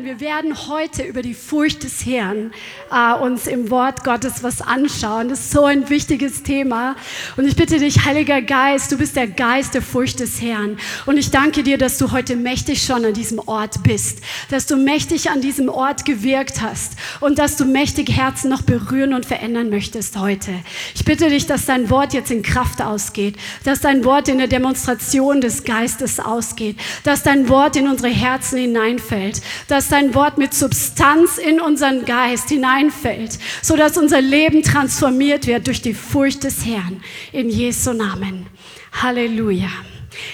Herrn, wir werden heute über die Furcht des Herrn äh, uns im Wort Gottes was anschauen. Das ist so ein wichtiges Thema. Und ich bitte dich, Heiliger Geist, du bist der Geist der Furcht des Herrn. Und ich danke dir, dass du heute mächtig schon an diesem Ort bist, dass du mächtig an diesem Ort gewirkt hast und dass du mächtig Herzen noch berühren und verändern möchtest heute. Ich bitte dich, dass dein Wort jetzt in Kraft ausgeht, dass dein Wort in der Demonstration des Geistes ausgeht, dass dein Wort in unsere Herzen hineinfällt, dass dein Wort mit Substanz in unseren Geist hineinfällt, sodass unser Leben transformiert wird durch die Furcht des Herrn. In Jesu Namen. Halleluja.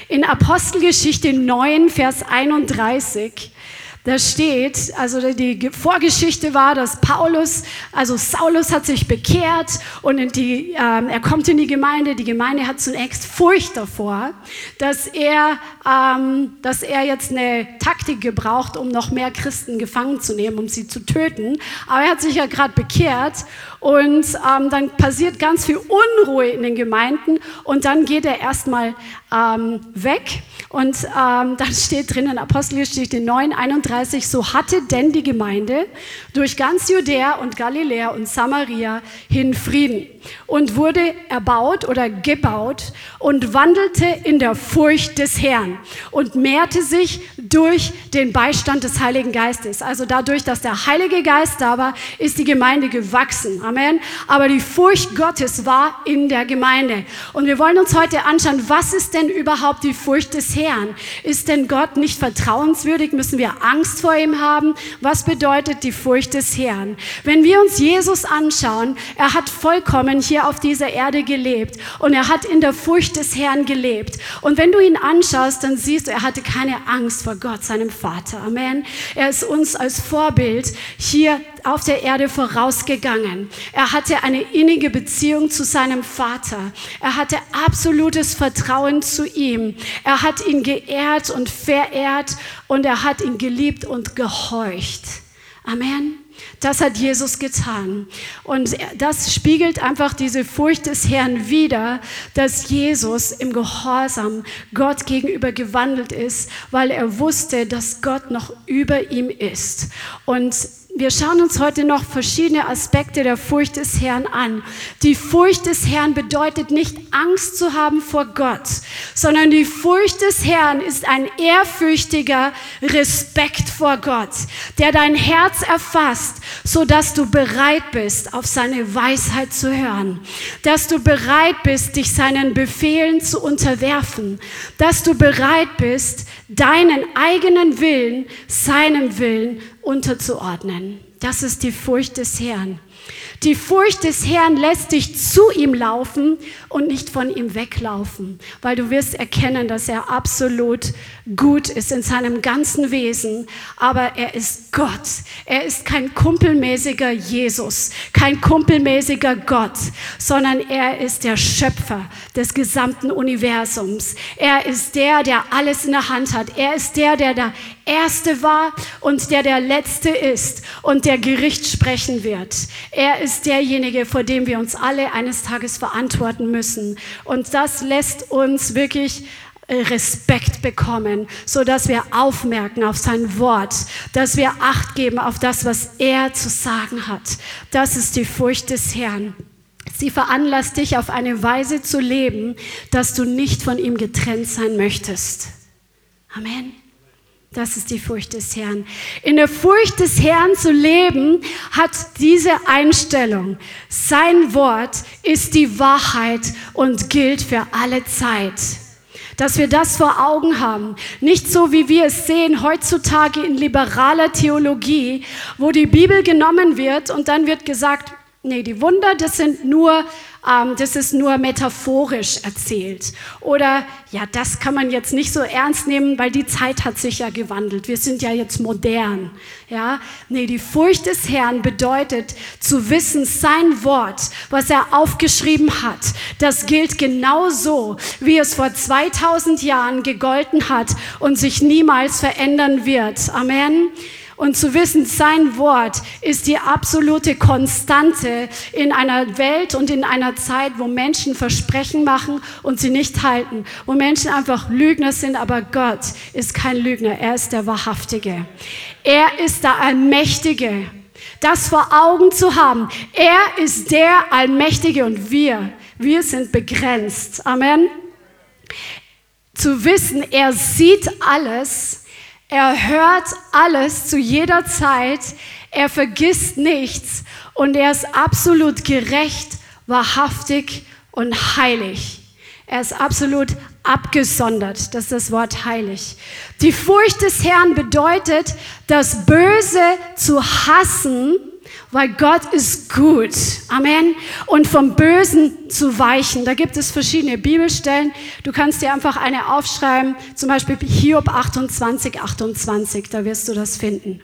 In Apostelgeschichte 9, Vers 31 da steht, also die Vorgeschichte war, dass Paulus, also Saulus hat sich bekehrt und die, ähm, er kommt in die Gemeinde. Die Gemeinde hat zunächst Furcht davor, dass er, ähm, dass er jetzt eine Taktik gebraucht, um noch mehr Christen gefangen zu nehmen, um sie zu töten. Aber er hat sich ja gerade bekehrt und ähm, dann passiert ganz viel Unruhe in den Gemeinden und dann geht er erstmal ähm, weg und ähm, dann steht drin in Apostelgeschichte 9, 31, so hatte denn die Gemeinde durch ganz Judäa und Galiläa und Samaria hin Frieden und wurde erbaut oder gebaut und wandelte in der Furcht des Herrn und mehrte sich durch den Beistand des Heiligen Geistes. Also dadurch, dass der Heilige Geist da war, ist die Gemeinde gewachsen. Amen. Aber die Furcht Gottes war in der Gemeinde. Und wir wollen uns heute anschauen, was ist denn überhaupt die Furcht des Herrn? Ist denn Gott nicht vertrauenswürdig? Müssen wir Angst vor ihm haben? Was bedeutet die Furcht des Herrn? Wenn wir uns Jesus anschauen, er hat vollkommen hier auf dieser Erde gelebt und er hat in der Furcht des Herrn gelebt. Und wenn du ihn anschaust, dann siehst du, er hatte keine Angst vor Gott, seinem Vater. Amen. Er ist uns als Vorbild hier auf der Erde vorausgegangen. Er hatte eine innige Beziehung zu seinem Vater. Er hatte absolutes Vertrauen zu ihm. Er hat ihn geehrt und verehrt und er hat ihn geliebt und gehorcht. Amen. Das hat Jesus getan. Und das spiegelt einfach diese Furcht des Herrn wider, dass Jesus im Gehorsam Gott gegenüber gewandelt ist, weil er wusste, dass Gott noch über ihm ist. Und wir schauen uns heute noch verschiedene Aspekte der Furcht des Herrn an. Die Furcht des Herrn bedeutet nicht Angst zu haben vor Gott, sondern die Furcht des Herrn ist ein ehrfürchtiger Respekt vor Gott, der dein Herz erfasst, so dass du bereit bist, auf seine Weisheit zu hören, dass du bereit bist, dich seinen Befehlen zu unterwerfen, dass du bereit bist, deinen eigenen Willen seinem Willen unterzuordnen. Das ist die Furcht des Herrn. Die Furcht des Herrn lässt dich zu ihm laufen und nicht von ihm weglaufen, weil du wirst erkennen, dass er absolut gut ist in seinem ganzen Wesen, aber er ist Gott. Er ist kein kumpelmäßiger Jesus, kein kumpelmäßiger Gott, sondern er ist der Schöpfer des gesamten Universums. Er ist der, der alles in der Hand hat. Er ist der, der der Erste war und der der Letzte ist und der Gericht sprechen wird. Er ist derjenige, vor dem wir uns alle eines Tages verantworten müssen. Und das lässt uns wirklich äh, Respekt bekommen, so dass wir aufmerken auf sein Wort, dass wir Acht geben auf das, was er zu sagen hat. Das ist die Furcht des Herrn. Sie veranlasst dich auf eine Weise zu leben, dass du nicht von ihm getrennt sein möchtest. Amen. Das ist die Furcht des Herrn. In der Furcht des Herrn zu leben, hat diese Einstellung. Sein Wort ist die Wahrheit und gilt für alle Zeit. Dass wir das vor Augen haben. Nicht so, wie wir es sehen heutzutage in liberaler Theologie, wo die Bibel genommen wird und dann wird gesagt, nee, die Wunder, das sind nur ähm, das ist nur metaphorisch erzählt. Oder ja, das kann man jetzt nicht so ernst nehmen, weil die Zeit hat sich ja gewandelt. Wir sind ja jetzt modern. Ja, nee, die Furcht des Herrn bedeutet zu wissen, sein Wort, was er aufgeschrieben hat, das gilt genauso, wie es vor 2000 Jahren gegolten hat und sich niemals verändern wird. Amen. Und zu wissen, sein Wort ist die absolute Konstante in einer Welt und in einer Zeit, wo Menschen Versprechen machen und sie nicht halten, wo Menschen einfach Lügner sind, aber Gott ist kein Lügner, er ist der Wahrhaftige. Er ist der Allmächtige. Das vor Augen zu haben. Er ist der Allmächtige und wir, wir sind begrenzt. Amen. Zu wissen, er sieht alles er hört alles zu jeder Zeit. Er vergisst nichts und er ist absolut gerecht, wahrhaftig und heilig. Er ist absolut abgesondert. Das ist das Wort heilig. Die Furcht des Herrn bedeutet, das Böse zu hassen weil Gott ist gut. Amen. Und vom Bösen zu weichen. Da gibt es verschiedene Bibelstellen. Du kannst dir einfach eine aufschreiben, zum Beispiel Hiob 28, 28, da wirst du das finden.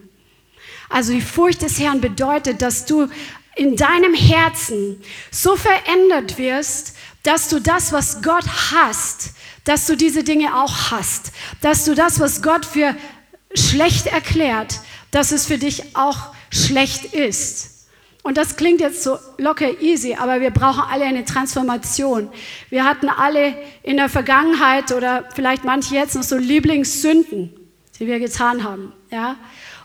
Also die Furcht des Herrn bedeutet, dass du in deinem Herzen so verändert wirst, dass du das, was Gott hasst, dass du diese Dinge auch hast. Dass du das, was Gott für schlecht erklärt, dass es für dich auch schlecht ist. Und das klingt jetzt so locker easy, aber wir brauchen alle eine Transformation. Wir hatten alle in der Vergangenheit oder vielleicht manche jetzt noch so Lieblingssünden, die wir getan haben, ja?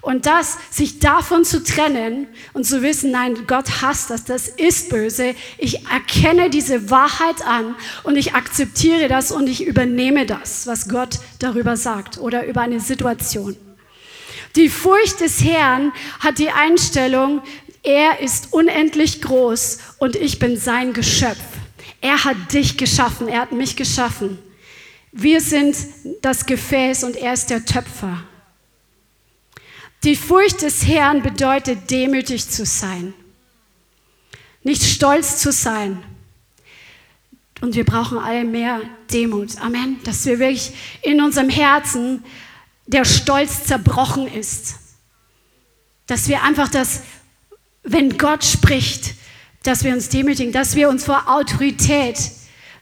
Und das, sich davon zu trennen und zu wissen, nein, Gott hasst das, das ist böse. Ich erkenne diese Wahrheit an und ich akzeptiere das und ich übernehme das, was Gott darüber sagt oder über eine Situation. Die Furcht des Herrn hat die Einstellung, er ist unendlich groß und ich bin sein Geschöpf. Er hat dich geschaffen, er hat mich geschaffen. Wir sind das Gefäß und er ist der Töpfer. Die Furcht des Herrn bedeutet demütig zu sein, nicht stolz zu sein. Und wir brauchen alle mehr Demut. Amen. Dass wir wirklich in unserem Herzen der Stolz zerbrochen ist. Dass wir einfach das, wenn Gott spricht, dass wir uns demütigen, dass wir uns vor Autorität,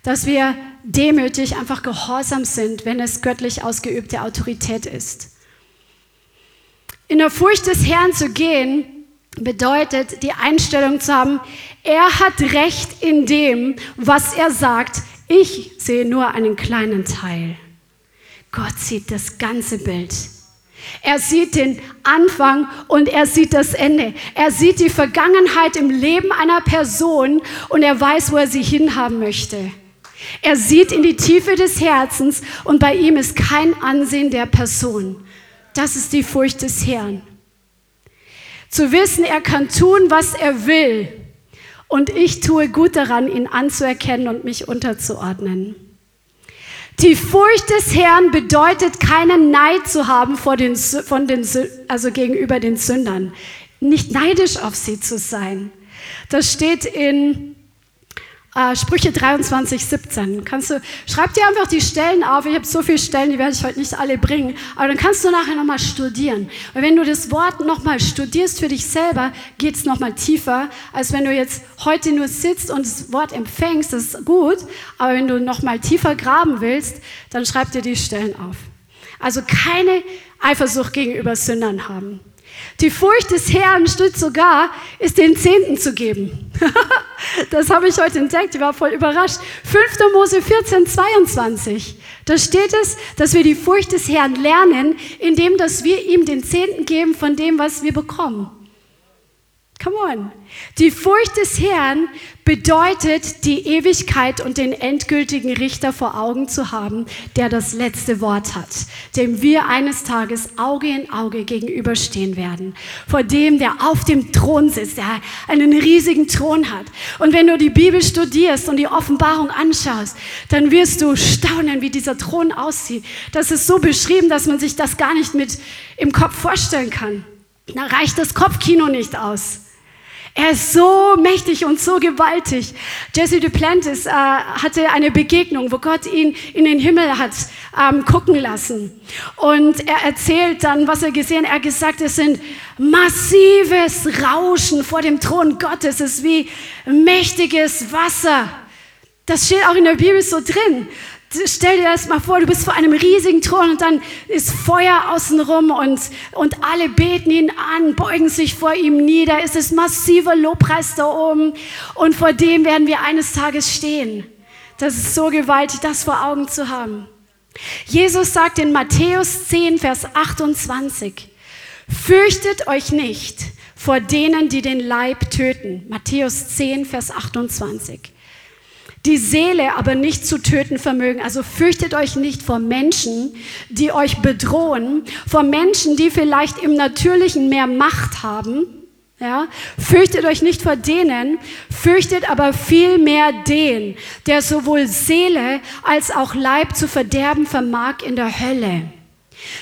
dass wir demütig einfach gehorsam sind, wenn es göttlich ausgeübte Autorität ist. In der Furcht des Herrn zu gehen, bedeutet die Einstellung zu haben, er hat Recht in dem, was er sagt. Ich sehe nur einen kleinen Teil. Gott sieht das ganze Bild. Er sieht den Anfang und er sieht das Ende. Er sieht die Vergangenheit im Leben einer Person und er weiß, wo er sie hinhaben möchte. Er sieht in die Tiefe des Herzens und bei ihm ist kein Ansehen der Person. Das ist die Furcht des Herrn. Zu wissen, er kann tun, was er will und ich tue gut daran, ihn anzuerkennen und mich unterzuordnen. Die Furcht des Herrn bedeutet, keinen Neid zu haben vor den, von den, also gegenüber den Sündern. Nicht neidisch auf sie zu sein. Das steht in äh, Sprüche 23, 17. Kannst du, schreib dir einfach die Stellen auf. Ich habe so viele Stellen, die werde ich heute nicht alle bringen. Aber dann kannst du nachher nochmal studieren. Und wenn du das Wort nochmal studierst für dich selber, geht es nochmal tiefer, als wenn du jetzt heute nur sitzt und das Wort empfängst. Das ist gut. Aber wenn du nochmal tiefer graben willst, dann schreib dir die Stellen auf. Also keine Eifersucht gegenüber Sündern haben. Die Furcht des Herrn stützt sogar, ist den Zehnten zu geben. das habe ich heute entdeckt, ich war voll überrascht. 5. Mose 14, 22. Da steht es, dass wir die Furcht des Herrn lernen, indem dass wir ihm den Zehnten geben von dem, was wir bekommen. Come on. Die Furcht des Herrn bedeutet, die Ewigkeit und den endgültigen Richter vor Augen zu haben, der das letzte Wort hat, dem wir eines Tages Auge in Auge gegenüberstehen werden, vor dem, der auf dem Thron sitzt, der einen riesigen Thron hat. Und wenn du die Bibel studierst und die Offenbarung anschaust, dann wirst du staunen, wie dieser Thron aussieht. Das ist so beschrieben, dass man sich das gar nicht mit im Kopf vorstellen kann. Da reicht das Kopfkino nicht aus. Er ist so mächtig und so gewaltig. Jesse Duplantis äh, hatte eine Begegnung, wo Gott ihn in den Himmel hat ähm, gucken lassen. Und er erzählt dann, was er gesehen hat. Er hat gesagt, es sind massives Rauschen vor dem Thron Gottes. Es ist wie mächtiges Wasser. Das steht auch in der Bibel so drin. Stell dir das mal vor, du bist vor einem riesigen Thron und dann ist Feuer außenrum und, und alle beten ihn an, beugen sich vor ihm nieder. Es ist massiver Lobpreis da oben und vor dem werden wir eines Tages stehen. Das ist so gewaltig, das vor Augen zu haben. Jesus sagt in Matthäus 10, Vers 28, fürchtet euch nicht vor denen, die den Leib töten. Matthäus 10, Vers 28 die Seele aber nicht zu töten vermögen. Also fürchtet euch nicht vor Menschen, die euch bedrohen, vor Menschen, die vielleicht im Natürlichen mehr Macht haben. Ja, fürchtet euch nicht vor denen, fürchtet aber vielmehr den, der sowohl Seele als auch Leib zu verderben vermag in der Hölle.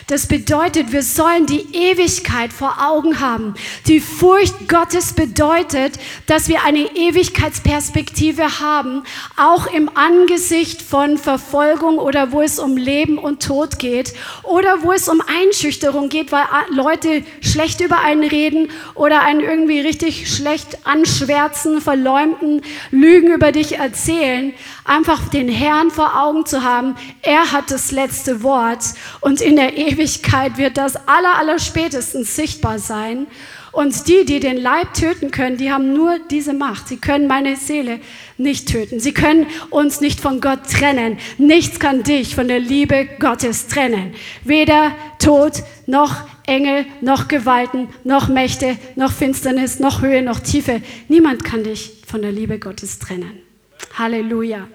Das bedeutet, wir sollen die Ewigkeit vor Augen haben. Die Furcht Gottes bedeutet, dass wir eine Ewigkeitsperspektive haben, auch im Angesicht von Verfolgung oder wo es um Leben und Tod geht oder wo es um Einschüchterung geht, weil Leute schlecht über einen reden oder einen irgendwie richtig schlecht anschwärzen, verleumden, Lügen über dich erzählen. Einfach den Herrn vor Augen zu haben, er hat das letzte Wort und in der Ewigkeit wird das aller, aller spätestens sichtbar sein. Und die, die den Leib töten können, die haben nur diese Macht. Sie können meine Seele nicht töten. Sie können uns nicht von Gott trennen. Nichts kann dich von der Liebe Gottes trennen. Weder Tod noch Engel, noch Gewalten, noch Mächte, noch Finsternis, noch Höhe, noch Tiefe. Niemand kann dich von der Liebe Gottes trennen. Halleluja.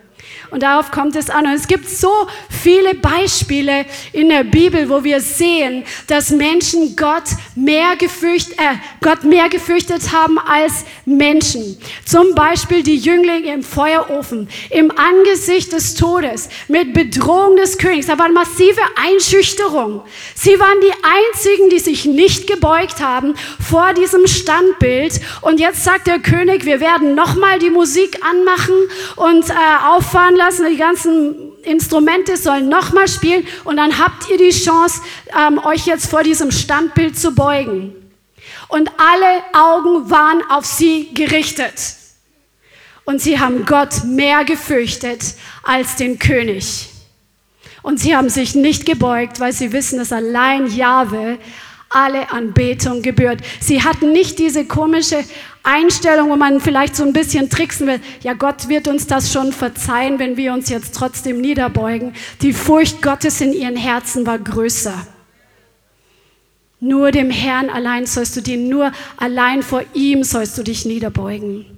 Und darauf kommt es an. Und es gibt so viele Beispiele in der Bibel, wo wir sehen, dass Menschen Gott mehr, gefürcht, äh, Gott mehr gefürchtet haben als Menschen. Zum Beispiel die Jünglinge im Feuerofen, im Angesicht des Todes, mit Bedrohung des Königs. Da war massive Einschüchterung. Sie waren die Einzigen, die sich nicht gebeugt haben vor diesem Standbild. Und jetzt sagt der König, wir werden nochmal die Musik anmachen und äh, auffahren lassen, die ganzen Instrumente sollen nochmal spielen und dann habt ihr die Chance, ähm, euch jetzt vor diesem Standbild zu beugen. Und alle Augen waren auf sie gerichtet. Und sie haben Gott mehr gefürchtet als den König. Und sie haben sich nicht gebeugt, weil sie wissen, dass allein Jahwe alle Anbetung gebührt. Sie hatten nicht diese komische Einstellung, wo man vielleicht so ein bisschen tricksen will. Ja, Gott wird uns das schon verzeihen, wenn wir uns jetzt trotzdem niederbeugen. Die Furcht Gottes in ihren Herzen war größer. Nur dem Herrn allein sollst du dienen, nur allein vor ihm sollst du dich niederbeugen.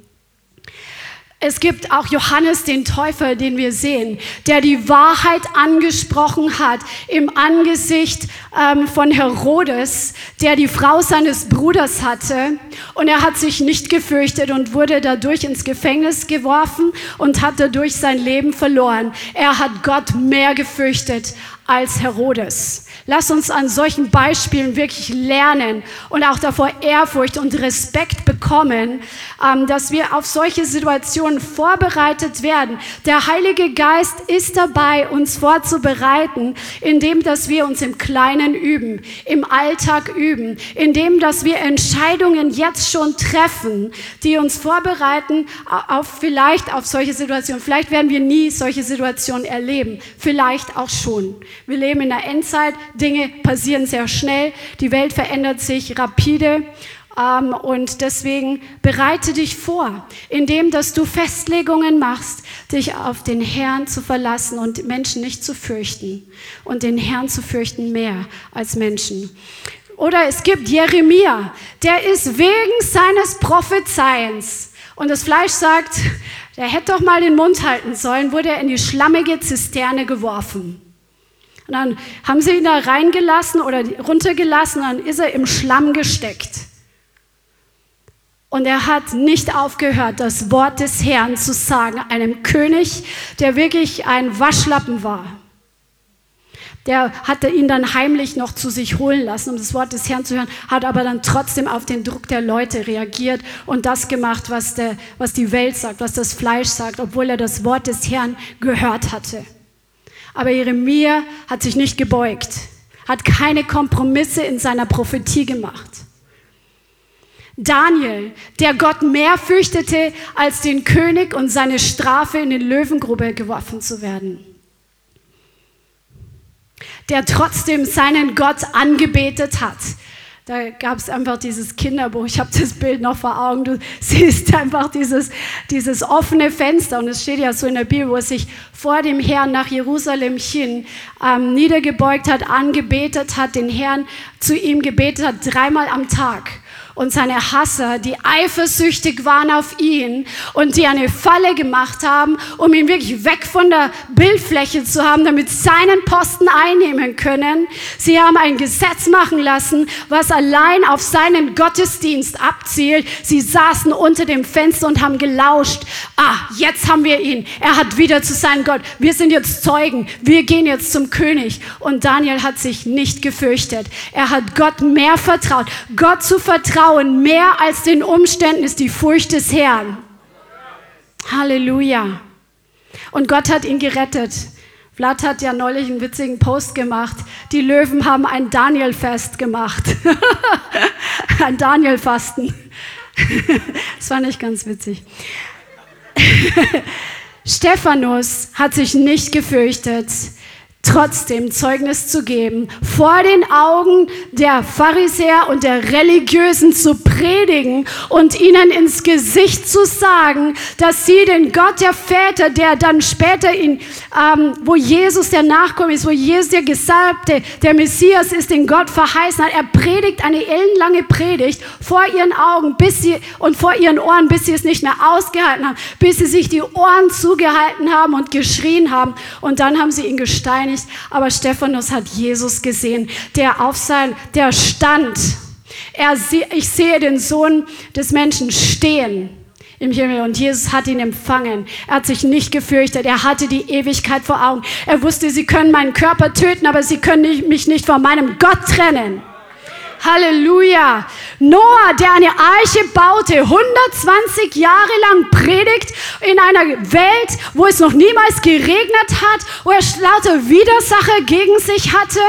Es gibt auch Johannes den Täufer, den wir sehen, der die Wahrheit angesprochen hat im Angesicht ähm, von Herodes, der die Frau seines Bruders hatte. Und er hat sich nicht gefürchtet und wurde dadurch ins Gefängnis geworfen und hat dadurch sein Leben verloren. Er hat Gott mehr gefürchtet als Herodes. Lass uns an solchen Beispielen wirklich lernen und auch davor Ehrfurcht und Respekt bekommen, ähm, dass wir auf solche Situationen vorbereitet werden. Der Heilige Geist ist dabei, uns vorzubereiten, indem dass wir uns im Kleinen üben, im Alltag üben, indem dass wir Entscheidungen jetzt schon treffen, die uns vorbereiten auf vielleicht auf solche Situationen. Vielleicht werden wir nie solche Situationen erleben, vielleicht auch schon. Wir leben in der Endzeit, Dinge passieren sehr schnell, die Welt verändert sich rapide. Ähm, und deswegen bereite dich vor, indem dass du Festlegungen machst, dich auf den Herrn zu verlassen und Menschen nicht zu fürchten und den Herrn zu fürchten mehr als Menschen. Oder es gibt Jeremia, der ist wegen seines Prophezeiens und das Fleisch sagt, der hätte doch mal den Mund halten sollen, wurde er in die schlammige Zisterne geworfen. Und dann haben sie ihn da reingelassen oder runtergelassen, dann ist er im Schlamm gesteckt. Und er hat nicht aufgehört, das Wort des Herrn zu sagen, einem König, der wirklich ein Waschlappen war. Der hatte ihn dann heimlich noch zu sich holen lassen, um das Wort des Herrn zu hören, hat aber dann trotzdem auf den Druck der Leute reagiert und das gemacht, was, der, was die Welt sagt, was das Fleisch sagt, obwohl er das Wort des Herrn gehört hatte. Aber Jeremia hat sich nicht gebeugt, hat keine Kompromisse in seiner Prophetie gemacht. Daniel, der Gott mehr fürchtete als den König und seine Strafe in den Löwengrube geworfen zu werden. der trotzdem seinen Gott angebetet hat. Da gab es einfach dieses Kinderbuch. Ich habe das Bild noch vor Augen. Du siehst einfach dieses, dieses offene Fenster. Und es steht ja so in der Bibel, wo er sich vor dem Herrn nach Jerusalem hin ähm, niedergebeugt hat, angebetet hat, den Herrn zu ihm gebetet hat, dreimal am Tag und seine Hasser, die eifersüchtig waren auf ihn und die eine Falle gemacht haben, um ihn wirklich weg von der Bildfläche zu haben, damit seinen Posten einnehmen können. Sie haben ein Gesetz machen lassen, was allein auf seinen Gottesdienst abzielt. Sie saßen unter dem Fenster und haben gelauscht. Ah, jetzt haben wir ihn. Er hat wieder zu seinem Gott. Wir sind jetzt Zeugen. Wir gehen jetzt zum König. Und Daniel hat sich nicht gefürchtet. Er hat Gott mehr vertraut. Gott zu vertrauen Vertrauen mehr als den Umständen ist die Furcht des Herrn. Halleluja. Und Gott hat ihn gerettet. Vlad hat ja neulich einen witzigen Post gemacht. Die Löwen haben ein Daniel-Fest gemacht. ein Daniel-Fasten. das fand ich ganz witzig. Stephanus hat sich nicht gefürchtet trotzdem Zeugnis zu geben, vor den Augen der Pharisäer und der Religiösen zu predigen und ihnen ins Gesicht zu sagen, dass sie den Gott der Väter, der dann später in, ähm, wo Jesus der Nachkomme ist, wo Jesus der Gesalbte, der Messias ist, den Gott verheißen hat, er predigt eine ellenlange Predigt vor ihren Augen bis sie, und vor ihren Ohren, bis sie es nicht mehr ausgehalten haben, bis sie sich die Ohren zugehalten haben und geschrien haben. Und dann haben sie ihn gesteinigt nicht, aber Stephanus hat Jesus gesehen, der auf sein, der stand. Er, ich sehe den Sohn des Menschen stehen im Himmel und Jesus hat ihn empfangen. Er hat sich nicht gefürchtet. Er hatte die Ewigkeit vor Augen. Er wusste, sie können meinen Körper töten, aber sie können mich nicht von meinem Gott trennen. Halleluja. Noah, der eine Arche baute, 120 Jahre lang predigt in einer Welt, wo es noch niemals geregnet hat, wo er lauter Widersacher gegen sich hatte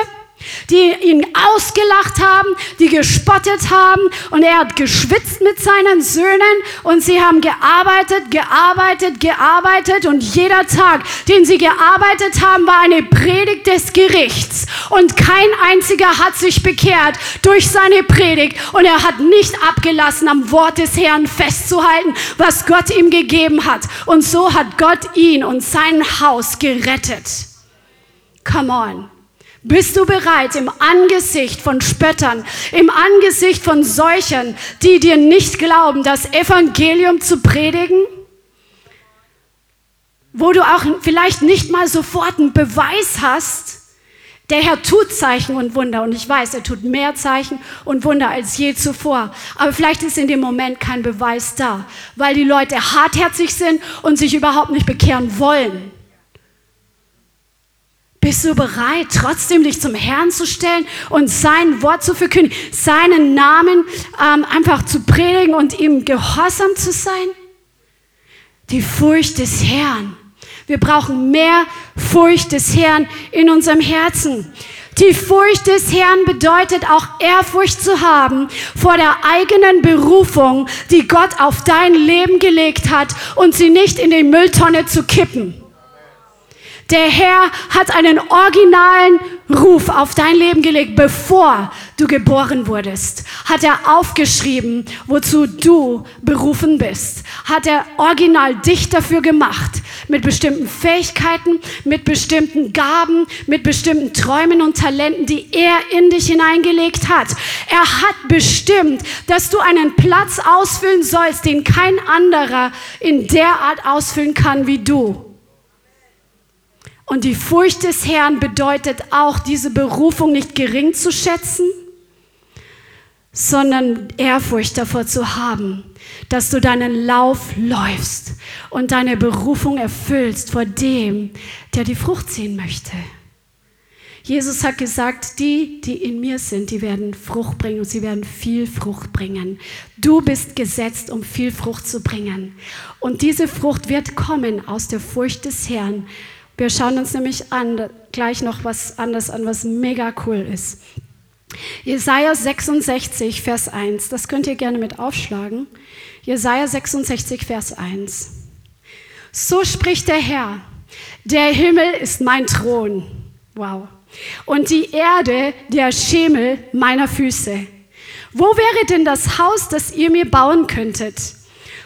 die ihn ausgelacht haben, die gespottet haben. Und er hat geschwitzt mit seinen Söhnen und sie haben gearbeitet, gearbeitet, gearbeitet. Und jeder Tag, den sie gearbeitet haben, war eine Predigt des Gerichts. Und kein einziger hat sich bekehrt durch seine Predigt. Und er hat nicht abgelassen, am Wort des Herrn festzuhalten, was Gott ihm gegeben hat. Und so hat Gott ihn und sein Haus gerettet. Come on. Bist du bereit, im Angesicht von Spöttern, im Angesicht von Seuchern, die dir nicht glauben, das Evangelium zu predigen? Wo du auch vielleicht nicht mal sofort einen Beweis hast, der Herr tut Zeichen und Wunder und ich weiß, er tut mehr Zeichen und Wunder als je zuvor. Aber vielleicht ist in dem Moment kein Beweis da, weil die Leute hartherzig sind und sich überhaupt nicht bekehren wollen. Bist du bereit, trotzdem dich zum Herrn zu stellen und sein Wort zu verkündigen, seinen Namen ähm, einfach zu predigen und ihm gehorsam zu sein? Die Furcht des Herrn. Wir brauchen mehr Furcht des Herrn in unserem Herzen. Die Furcht des Herrn bedeutet auch Ehrfurcht zu haben vor der eigenen Berufung, die Gott auf dein Leben gelegt hat und sie nicht in die Mülltonne zu kippen. Der Herr hat einen originalen Ruf auf dein Leben gelegt, bevor du geboren wurdest. Hat er aufgeschrieben, wozu du berufen bist. Hat er original dich dafür gemacht. Mit bestimmten Fähigkeiten, mit bestimmten Gaben, mit bestimmten Träumen und Talenten, die er in dich hineingelegt hat. Er hat bestimmt, dass du einen Platz ausfüllen sollst, den kein anderer in der Art ausfüllen kann wie du. Und die Furcht des Herrn bedeutet auch, diese Berufung nicht gering zu schätzen, sondern Ehrfurcht davor zu haben, dass du deinen Lauf läufst und deine Berufung erfüllst vor dem, der die Frucht ziehen möchte. Jesus hat gesagt, die, die in mir sind, die werden Frucht bringen und sie werden viel Frucht bringen. Du bist gesetzt, um viel Frucht zu bringen. Und diese Frucht wird kommen aus der Furcht des Herrn wir schauen uns nämlich an, gleich noch was anderes an, was mega cool ist. Jesaja 66, Vers 1, das könnt ihr gerne mit aufschlagen. Jesaja 66, Vers 1. So spricht der Herr: Der Himmel ist mein Thron. Wow. und die Erde der Schemel meiner Füße. Wo wäre denn das Haus, das ihr mir bauen könntet?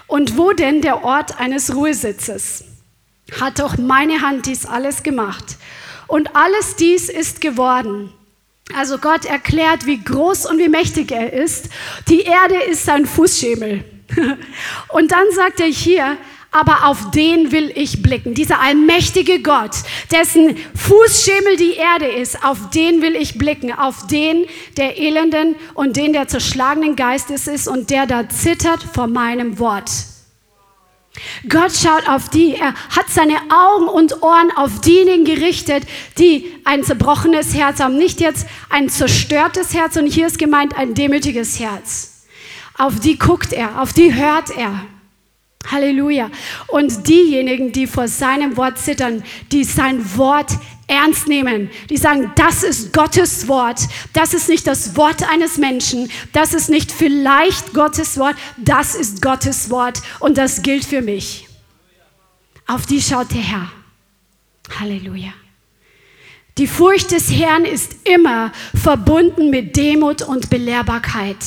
Und wo denn der Ort eines Ruhesitzes? Hat doch meine Hand dies alles gemacht. Und alles dies ist geworden. Also Gott erklärt, wie groß und wie mächtig er ist. Die Erde ist sein Fußschemel. Und dann sagt er hier, aber auf den will ich blicken. Dieser allmächtige Gott, dessen Fußschemel die Erde ist, auf den will ich blicken. Auf den, der elenden und den, der zerschlagenen Geistes ist und der da zittert vor meinem Wort. Gott schaut auf die, er hat seine Augen und Ohren auf diejenigen gerichtet, die ein zerbrochenes Herz haben. Nicht jetzt ein zerstörtes Herz, und hier ist gemeint ein demütiges Herz. Auf die guckt er, auf die hört er. Halleluja. Und diejenigen, die vor seinem Wort zittern, die sein Wort ernst nehmen, die sagen, das ist Gottes Wort, das ist nicht das Wort eines Menschen, das ist nicht vielleicht Gottes Wort, das ist Gottes Wort und das gilt für mich. Auf die schaut der Herr. Halleluja. Die Furcht des Herrn ist immer verbunden mit Demut und Belehrbarkeit.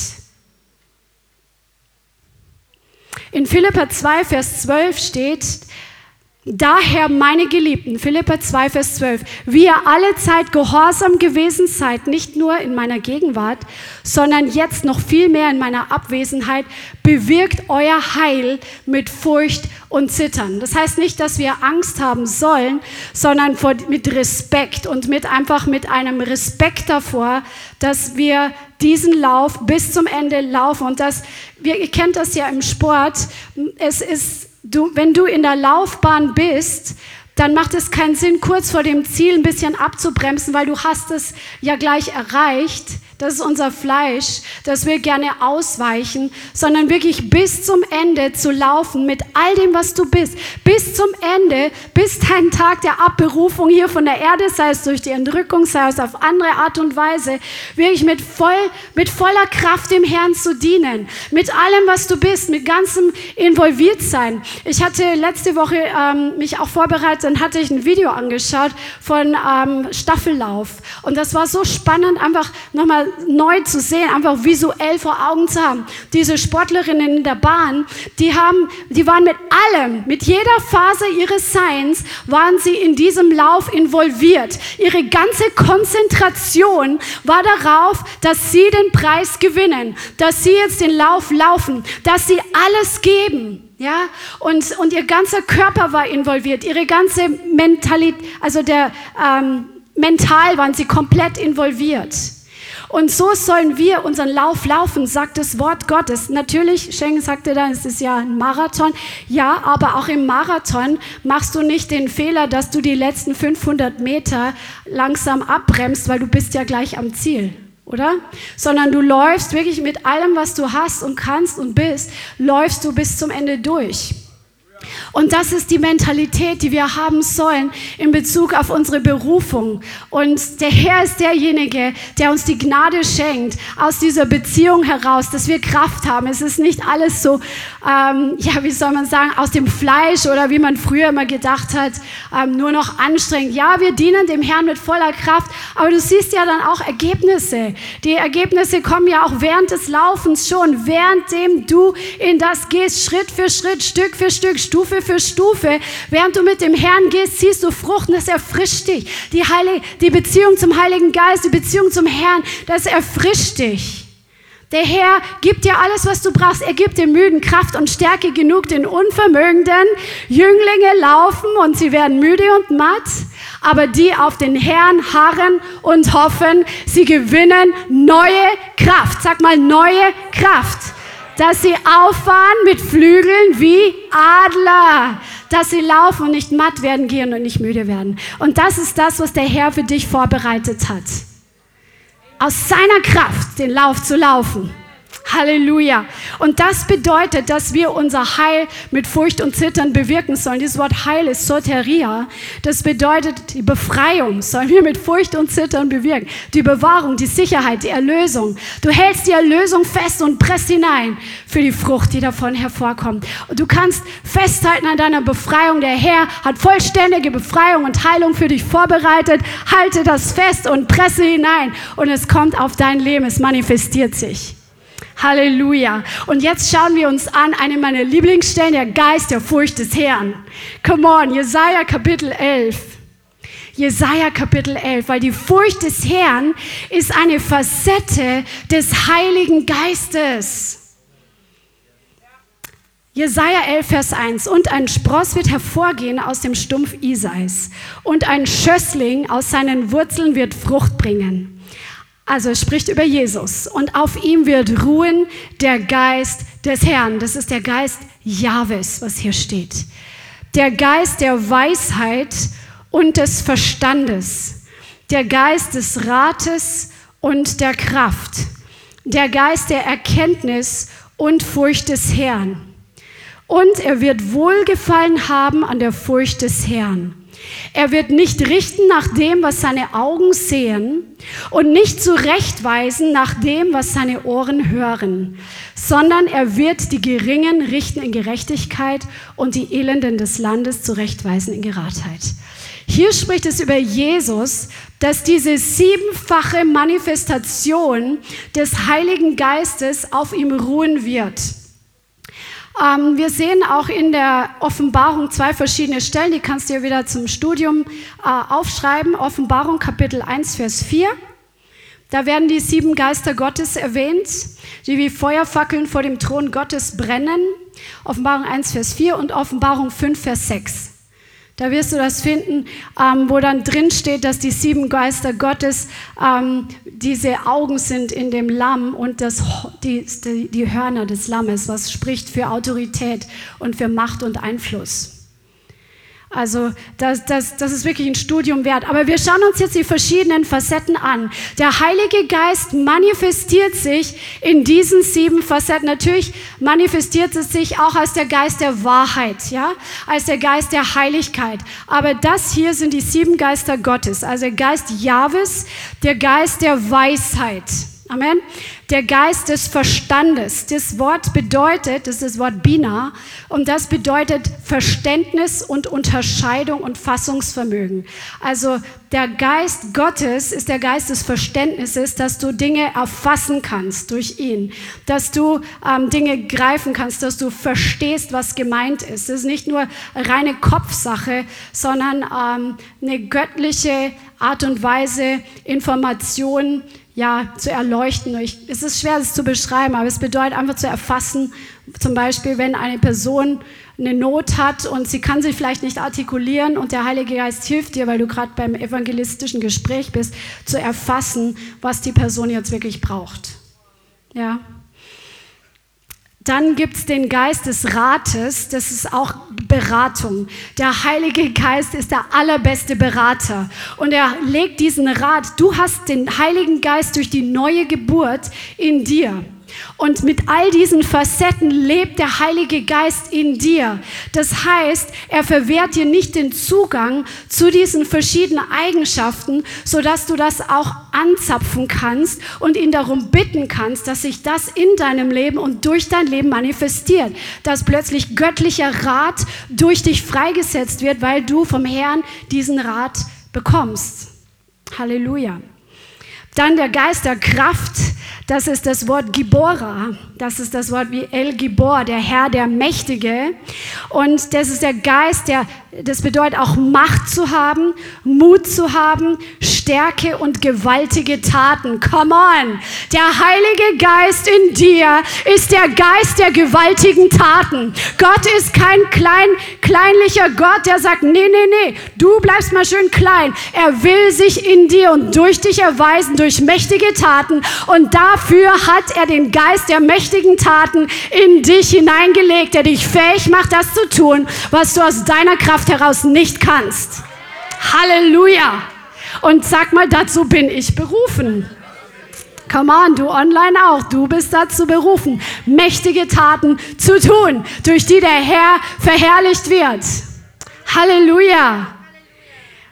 In Philippa 2, Vers 12 steht, Daher, meine Geliebten, Philippa 2, Vers 12, wie ihr alle Zeit gehorsam gewesen seid, nicht nur in meiner Gegenwart, sondern jetzt noch viel mehr in meiner Abwesenheit, bewirkt euer Heil mit Furcht und Zittern. Das heißt nicht, dass wir Angst haben sollen, sondern mit Respekt und mit einfach mit einem Respekt davor, dass wir diesen Lauf bis zum Ende laufen. Und das, wir, ihr kennt das ja im Sport, es ist du, wenn du in der Laufbahn bist, dann macht es keinen Sinn, kurz vor dem Ziel ein bisschen abzubremsen, weil du hast es ja gleich erreicht das ist unser Fleisch, das wir gerne ausweichen, sondern wirklich bis zum Ende zu laufen mit all dem, was du bist. Bis zum Ende, bis dein Tag der Abberufung hier von der Erde, sei es durch die Entrückung, sei es auf andere Art und Weise, wirklich mit, voll, mit voller Kraft dem Herrn zu dienen. Mit allem, was du bist, mit ganzem involviert sein. Ich hatte letzte Woche ähm, mich auch vorbereitet, dann hatte ich ein Video angeschaut von ähm, Staffellauf. Und das war so spannend, einfach nochmal neu zu sehen, einfach visuell vor Augen zu haben. Diese Sportlerinnen in der Bahn, die haben, die waren mit allem, mit jeder Phase ihres Seins, waren sie in diesem Lauf involviert. Ihre ganze Konzentration war darauf, dass sie den Preis gewinnen, dass sie jetzt den Lauf laufen, dass sie alles geben. Ja, und, und ihr ganzer Körper war involviert, ihre ganze Mentalität, also der, ähm, mental waren sie komplett involviert. Und so sollen wir unseren Lauf laufen, sagt das Wort Gottes. Natürlich, Schengen sagte dann, es ist ja ein Marathon. Ja, aber auch im Marathon machst du nicht den Fehler, dass du die letzten 500 Meter langsam abbremst, weil du bist ja gleich am Ziel oder? Sondern du läufst wirklich mit allem, was du hast und kannst und bist, läufst du bis zum Ende durch. Und das ist die Mentalität, die wir haben sollen in Bezug auf unsere Berufung. Und der Herr ist derjenige, der uns die Gnade schenkt, aus dieser Beziehung heraus, dass wir Kraft haben. Es ist nicht alles so, ähm, ja, wie soll man sagen, aus dem Fleisch oder wie man früher immer gedacht hat, ähm, nur noch anstrengend. Ja, wir dienen dem Herrn mit voller Kraft, aber du siehst ja dann auch Ergebnisse. Die Ergebnisse kommen ja auch während des Laufens schon, währenddem du in das gehst, Schritt für Schritt, Stück für Stück, Stufe für Stufe. Während du mit dem Herrn gehst, siehst du Frucht und das erfrischt dich. Die, Heilige, die Beziehung zum Heiligen Geist, die Beziehung zum Herrn, das erfrischt dich. Der Herr gibt dir alles, was du brauchst. Er gibt dem Müden Kraft und Stärke genug, den Unvermögenden. Jünglinge laufen und sie werden müde und matt. Aber die auf den Herrn harren und hoffen, sie gewinnen neue Kraft. Sag mal neue Kraft dass sie auffahren mit Flügeln wie Adler, dass sie laufen und nicht matt werden, gehen und nicht müde werden. Und das ist das, was der Herr für dich vorbereitet hat. Aus seiner Kraft den Lauf zu laufen. Halleluja. Und das bedeutet, dass wir unser Heil mit Furcht und Zittern bewirken sollen. Dieses Wort Heil ist Soteria. Das bedeutet die Befreiung sollen wir mit Furcht und Zittern bewirken. Die Bewahrung, die Sicherheit, die Erlösung. Du hältst die Erlösung fest und presst hinein für die Frucht, die davon hervorkommt. Und du kannst festhalten an deiner Befreiung. Der Herr hat vollständige Befreiung und Heilung für dich vorbereitet. Halte das fest und presse hinein. Und es kommt auf dein Leben. Es manifestiert sich. Halleluja. Und jetzt schauen wir uns an eine meiner Lieblingsstellen, der Geist der Furcht des Herrn. Come on, Jesaja Kapitel 11. Jesaja Kapitel 11, weil die Furcht des Herrn ist eine Facette des Heiligen Geistes. Jesaja 11, Vers 1. Und ein Spross wird hervorgehen aus dem Stumpf Isais, und ein Schössling aus seinen Wurzeln wird Frucht bringen. Also es spricht über Jesus und auf ihm wird ruhen der Geist des Herrn. Das ist der Geist Jahwes, was hier steht. Der Geist der Weisheit und des Verstandes. Der Geist des Rates und der Kraft. Der Geist der Erkenntnis und Furcht des Herrn. Und er wird Wohlgefallen haben an der Furcht des Herrn. Er wird nicht richten nach dem, was seine Augen sehen und nicht zurechtweisen nach dem, was seine Ohren hören, sondern er wird die Geringen richten in Gerechtigkeit und die Elenden des Landes zurechtweisen in Geradheit. Hier spricht es über Jesus, dass diese siebenfache Manifestation des Heiligen Geistes auf ihm ruhen wird. Ähm, wir sehen auch in der Offenbarung zwei verschiedene Stellen, die kannst du dir wieder zum Studium äh, aufschreiben. Offenbarung Kapitel 1, Vers 4. Da werden die sieben Geister Gottes erwähnt, die wie Feuerfackeln vor dem Thron Gottes brennen. Offenbarung 1, Vers 4 und Offenbarung 5, Vers 6. Da wirst du das finden, ähm, wo dann drin steht, dass die sieben Geister Gottes ähm, diese Augen sind in dem Lamm und das, die, die Hörner des Lammes, was spricht für Autorität und für Macht und Einfluss. Also das, das, das ist wirklich ein Studium wert. Aber wir schauen uns jetzt die verschiedenen Facetten an. Der Heilige Geist manifestiert sich in diesen sieben Facetten. Natürlich manifestiert es sich auch als der Geist der Wahrheit, ja, als der Geist der Heiligkeit. Aber das hier sind die sieben Geister Gottes. Also der Geist Jahwes, der Geist der Weisheit. Amen. Der Geist des Verstandes. Das Wort bedeutet, das ist das Wort Bina, und das bedeutet Verständnis und Unterscheidung und Fassungsvermögen. Also der Geist Gottes ist der Geist des Verständnisses, dass du Dinge erfassen kannst durch ihn, dass du ähm, Dinge greifen kannst, dass du verstehst, was gemeint ist. Es ist nicht nur reine Kopfsache, sondern ähm, eine göttliche Art und Weise, Informationen ja, zu erleuchten. Ich, es ist schwer, es zu beschreiben, aber es bedeutet einfach zu erfassen, zum Beispiel, wenn eine Person eine Not hat und sie kann sich vielleicht nicht artikulieren und der Heilige Geist hilft dir, weil du gerade beim evangelistischen Gespräch bist, zu erfassen, was die Person jetzt wirklich braucht. Ja. Dann gibt es den Geist des Rates, das ist auch Beratung. Der Heilige Geist ist der allerbeste Berater und er legt diesen Rat, du hast den Heiligen Geist durch die neue Geburt in dir. Und mit all diesen Facetten lebt der Heilige Geist in dir. Das heißt, er verwehrt dir nicht den Zugang zu diesen verschiedenen Eigenschaften, sodass du das auch anzapfen kannst und ihn darum bitten kannst, dass sich das in deinem Leben und durch dein Leben manifestiert. Dass plötzlich göttlicher Rat durch dich freigesetzt wird, weil du vom Herrn diesen Rat bekommst. Halleluja. Dann der Geist der Kraft, das ist das Wort Gibora. Das ist das Wort wie El Gibor, der Herr, der Mächtige. Und das ist der Geist, der, das bedeutet auch Macht zu haben, Mut zu haben, Stärke und gewaltige Taten. Come on! Der Heilige Geist in dir ist der Geist der gewaltigen Taten. Gott ist kein klein, kleinlicher Gott, der sagt, nee, nee, nee, du bleibst mal schön klein. Er will sich in dir und durch dich erweisen, durch mächtige Taten. Und dafür hat er den Geist der mächtigen Taten in dich hineingelegt, der dich fähig macht, das zu tun, was du aus deiner Kraft heraus nicht kannst. Halleluja! Und sag mal, dazu bin ich berufen. Come on, du online auch. Du bist dazu berufen, mächtige Taten zu tun, durch die der Herr verherrlicht wird. Halleluja.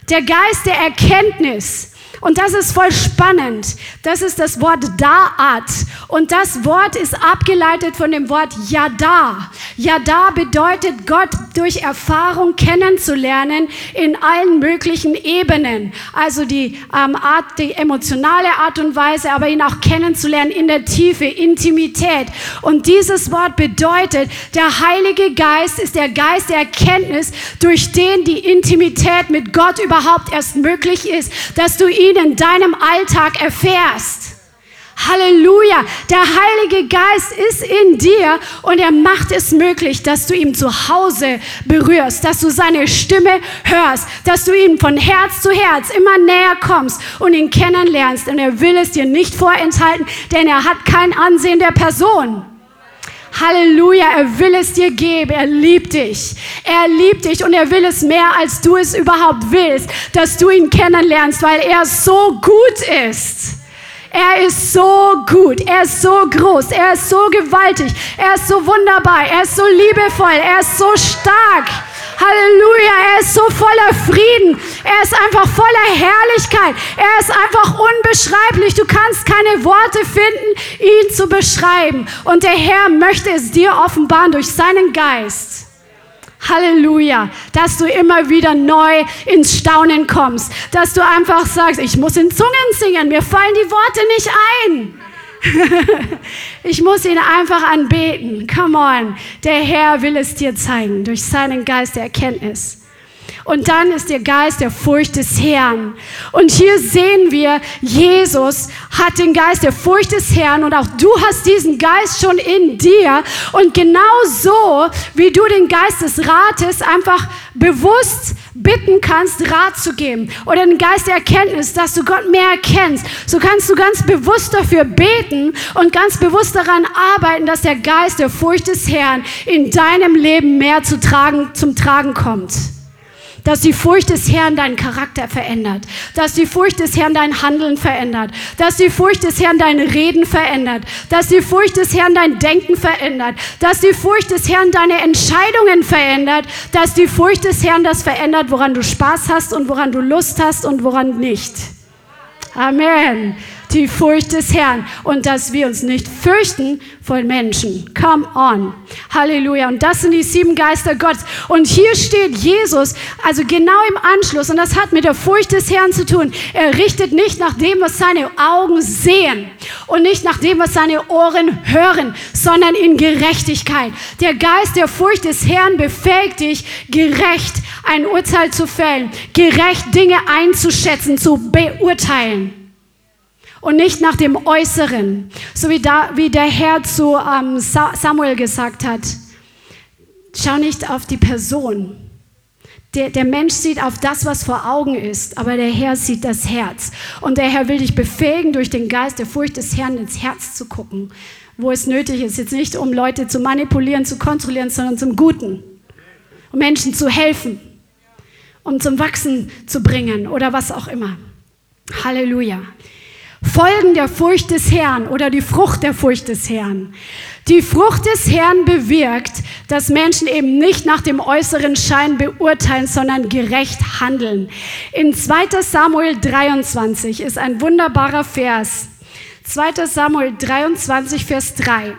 Der Geist der Erkenntnis und das ist voll spannend. Das ist das Wort Da'at. Und das Wort ist abgeleitet von dem Wort Yada. Yada bedeutet, Gott durch Erfahrung kennenzulernen in allen möglichen Ebenen. Also die, ähm, Art, die emotionale Art und Weise, aber ihn auch kennenzulernen in der Tiefe, Intimität. Und dieses Wort bedeutet, der Heilige Geist ist der Geist der Erkenntnis, durch den die Intimität mit Gott überhaupt erst möglich ist, dass du ihn ihn in deinem Alltag erfährst. Halleluja. Der Heilige Geist ist in dir und er macht es möglich, dass du ihm zu Hause berührst, dass du seine Stimme hörst, dass du ihm von Herz zu Herz immer näher kommst und ihn kennenlernst. Und er will es dir nicht vorenthalten, denn er hat kein Ansehen der Person. Halleluja, er will es dir geben. Er liebt dich. Er liebt dich und er will es mehr, als du es überhaupt willst, dass du ihn kennenlernst, weil er so gut ist. Er ist so gut, er ist so groß, er ist so gewaltig, er ist so wunderbar, er ist so liebevoll, er ist so stark. Halleluja, er ist so voller Frieden. Er ist einfach voller Herrlichkeit. Er ist einfach unbeschreiblich. Du kannst keine Worte finden, ihn zu beschreiben. Und der Herr möchte es dir offenbaren durch seinen Geist. Halleluja, dass du immer wieder neu ins Staunen kommst, dass du einfach sagst, ich muss in Zungen singen, mir fallen die Worte nicht ein. ich muss ihn einfach anbeten. Come on. Der Herr will es dir zeigen durch seinen Geist der Erkenntnis. Und dann ist der Geist der Furcht des Herrn. Und hier sehen wir, Jesus hat den Geist der Furcht des Herrn und auch du hast diesen Geist schon in dir. Und genau so, wie du den Geist des Rates einfach bewusst bitten kannst, Rat zu geben oder den Geist der Erkenntnis, dass du Gott mehr erkennst, so kannst du ganz bewusst dafür beten und ganz bewusst daran arbeiten, dass der Geist der Furcht des Herrn in deinem Leben mehr zu tragen, zum Tragen kommt dass die Furcht des Herrn deinen Charakter verändert, dass die Furcht des Herrn dein Handeln verändert, dass die Furcht des Herrn dein Reden verändert, dass die Furcht des Herrn dein Denken verändert, dass die Furcht des Herrn deine Entscheidungen verändert, dass die Furcht des Herrn das verändert, woran du Spaß hast und woran du Lust hast und woran nicht. Amen die Furcht des Herrn und dass wir uns nicht fürchten vor Menschen. Come on. Halleluja. Und das sind die sieben Geister Gottes. Und hier steht Jesus, also genau im Anschluss, und das hat mit der Furcht des Herrn zu tun. Er richtet nicht nach dem, was seine Augen sehen und nicht nach dem, was seine Ohren hören, sondern in Gerechtigkeit. Der Geist der Furcht des Herrn befähigt dich, gerecht ein Urteil zu fällen, gerecht Dinge einzuschätzen, zu beurteilen und nicht nach dem Äußeren, so wie, da, wie der Herr zu ähm, Samuel gesagt hat. Schau nicht auf die Person. Der, der Mensch sieht auf das, was vor Augen ist, aber der Herr sieht das Herz. Und der Herr will dich befähigen, durch den Geist der Furcht des Herrn ins Herz zu gucken, wo es nötig ist. Jetzt nicht, um Leute zu manipulieren, zu kontrollieren, sondern zum Guten. Um Menschen zu helfen, um zum Wachsen zu bringen oder was auch immer. Halleluja. Folgen der Furcht des Herrn oder die Frucht der Furcht des Herrn. Die Frucht des Herrn bewirkt, dass Menschen eben nicht nach dem äußeren Schein beurteilen, sondern gerecht handeln. In 2 Samuel 23 ist ein wunderbarer Vers. 2 Samuel 23, Vers 3.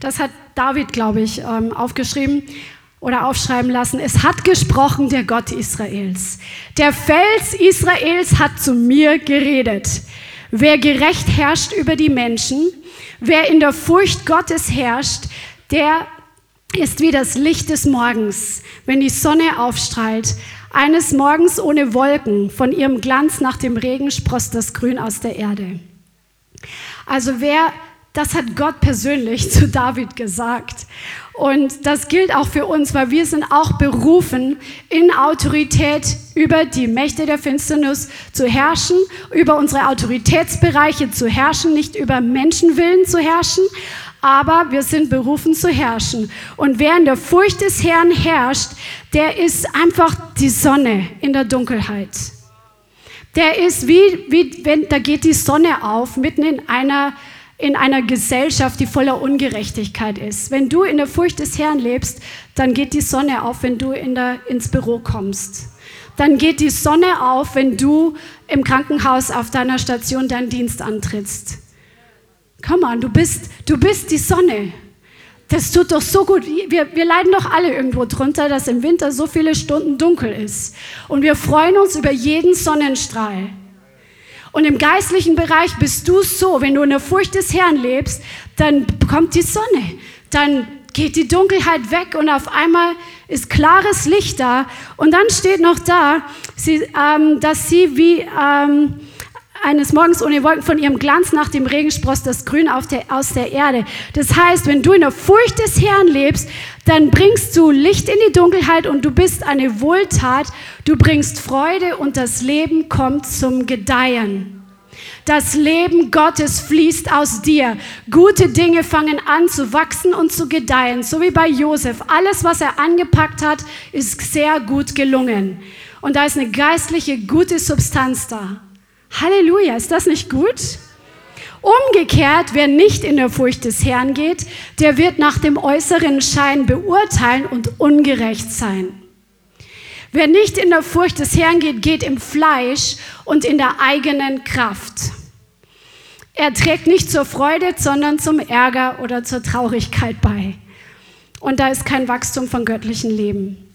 Das hat David, glaube ich, ähm, aufgeschrieben oder aufschreiben lassen, es hat gesprochen der Gott Israels. Der Fels Israels hat zu mir geredet. Wer gerecht herrscht über die Menschen, wer in der Furcht Gottes herrscht, der ist wie das Licht des Morgens, wenn die Sonne aufstrahlt. Eines Morgens ohne Wolken, von ihrem Glanz nach dem Regen sproßt das Grün aus der Erde. Also wer, das hat Gott persönlich zu David gesagt. Und das gilt auch für uns, weil wir sind auch berufen, in Autorität über die Mächte der Finsternis zu herrschen, über unsere Autoritätsbereiche zu herrschen, nicht über Menschenwillen zu herrschen, aber wir sind berufen zu herrschen. Und wer in der Furcht des Herrn herrscht, der ist einfach die Sonne in der Dunkelheit. Der ist wie, wie wenn, da geht die Sonne auf, mitten in einer, in einer Gesellschaft, die voller Ungerechtigkeit ist. Wenn du in der Furcht des Herrn lebst, dann geht die Sonne auf, wenn du in der, ins Büro kommst. Dann geht die Sonne auf, wenn du im Krankenhaus auf deiner Station deinen Dienst antrittst. Come on, du bist, du bist die Sonne. Das tut doch so gut. Wir, wir leiden doch alle irgendwo drunter, dass im Winter so viele Stunden dunkel ist. Und wir freuen uns über jeden Sonnenstrahl. Und im geistlichen Bereich bist du so, wenn du in der Furcht des Herrn lebst, dann kommt die Sonne. Dann geht die Dunkelheit weg und auf einmal ist klares Licht da. Und dann steht noch da, sie, ähm, dass sie wie... Ähm, eines Morgens ohne Wolken von ihrem Glanz nach dem Regen spross das Grün der, aus der Erde. Das heißt, wenn du in der Furcht des Herrn lebst, dann bringst du Licht in die Dunkelheit und du bist eine Wohltat. Du bringst Freude und das Leben kommt zum Gedeihen. Das Leben Gottes fließt aus dir. Gute Dinge fangen an zu wachsen und zu gedeihen, so wie bei Josef. Alles, was er angepackt hat, ist sehr gut gelungen. Und da ist eine geistliche, gute Substanz da. Halleluja, ist das nicht gut? Umgekehrt, wer nicht in der Furcht des Herrn geht, der wird nach dem äußeren Schein beurteilen und ungerecht sein. Wer nicht in der Furcht des Herrn geht, geht im Fleisch und in der eigenen Kraft. Er trägt nicht zur Freude, sondern zum Ärger oder zur Traurigkeit bei. Und da ist kein Wachstum von göttlichem Leben.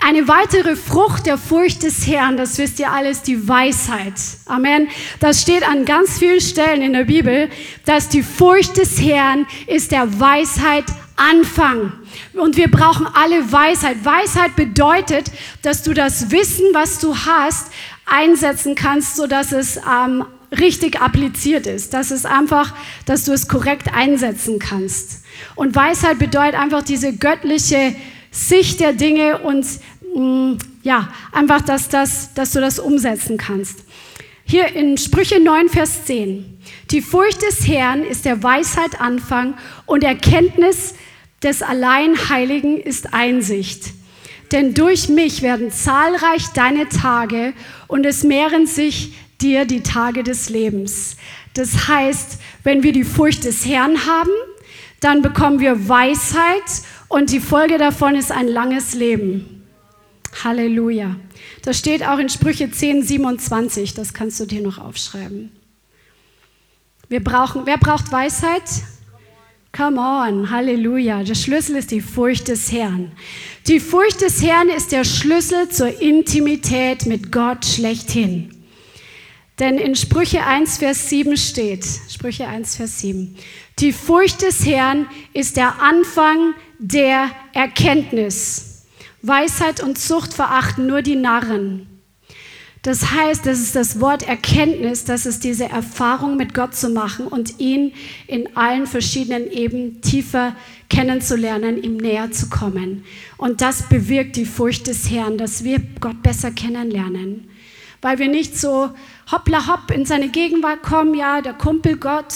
Eine weitere Frucht der Furcht des Herrn, das wisst ihr alles, die Weisheit. Amen. Das steht an ganz vielen Stellen in der Bibel, dass die Furcht des Herrn ist der Weisheit Anfang. Und wir brauchen alle Weisheit. Weisheit bedeutet, dass du das Wissen, was du hast, einsetzen kannst, sodass es ähm, richtig appliziert ist. Dass es einfach, dass du es korrekt einsetzen kannst. Und Weisheit bedeutet einfach diese göttliche Sicht der Dinge und mh, mm, ja, einfach, dass, das, dass du das umsetzen kannst. Hier in Sprüche 9, Vers 10. Die Furcht des Herrn ist der Weisheit Anfang und Erkenntnis des Alleinheiligen ist Einsicht. Denn durch mich werden zahlreich deine Tage und es mehren sich dir die Tage des Lebens. Das heißt, wenn wir die Furcht des Herrn haben, dann bekommen wir Weisheit und die Folge davon ist ein langes Leben. Halleluja. Das steht auch in Sprüche 10, 27. Das kannst du dir noch aufschreiben. Wir brauchen, wer braucht Weisheit? Come on, Halleluja. Der Schlüssel ist die Furcht des Herrn. Die Furcht des Herrn ist der Schlüssel zur Intimität mit Gott schlechthin. Denn in Sprüche 1, Vers 7 steht, Sprüche 1, Vers 7, die Furcht des Herrn ist der Anfang der Erkenntnis. Weisheit und Zucht verachten nur die Narren. Das heißt, das ist das Wort Erkenntnis, das ist diese Erfahrung mit Gott zu machen und ihn in allen verschiedenen Ebenen tiefer kennenzulernen, ihm näher zu kommen. Und das bewirkt die Furcht des Herrn, dass wir Gott besser kennenlernen. Weil wir nicht so hoppla hopp in seine Gegenwart kommen, ja, der Kumpel Gott,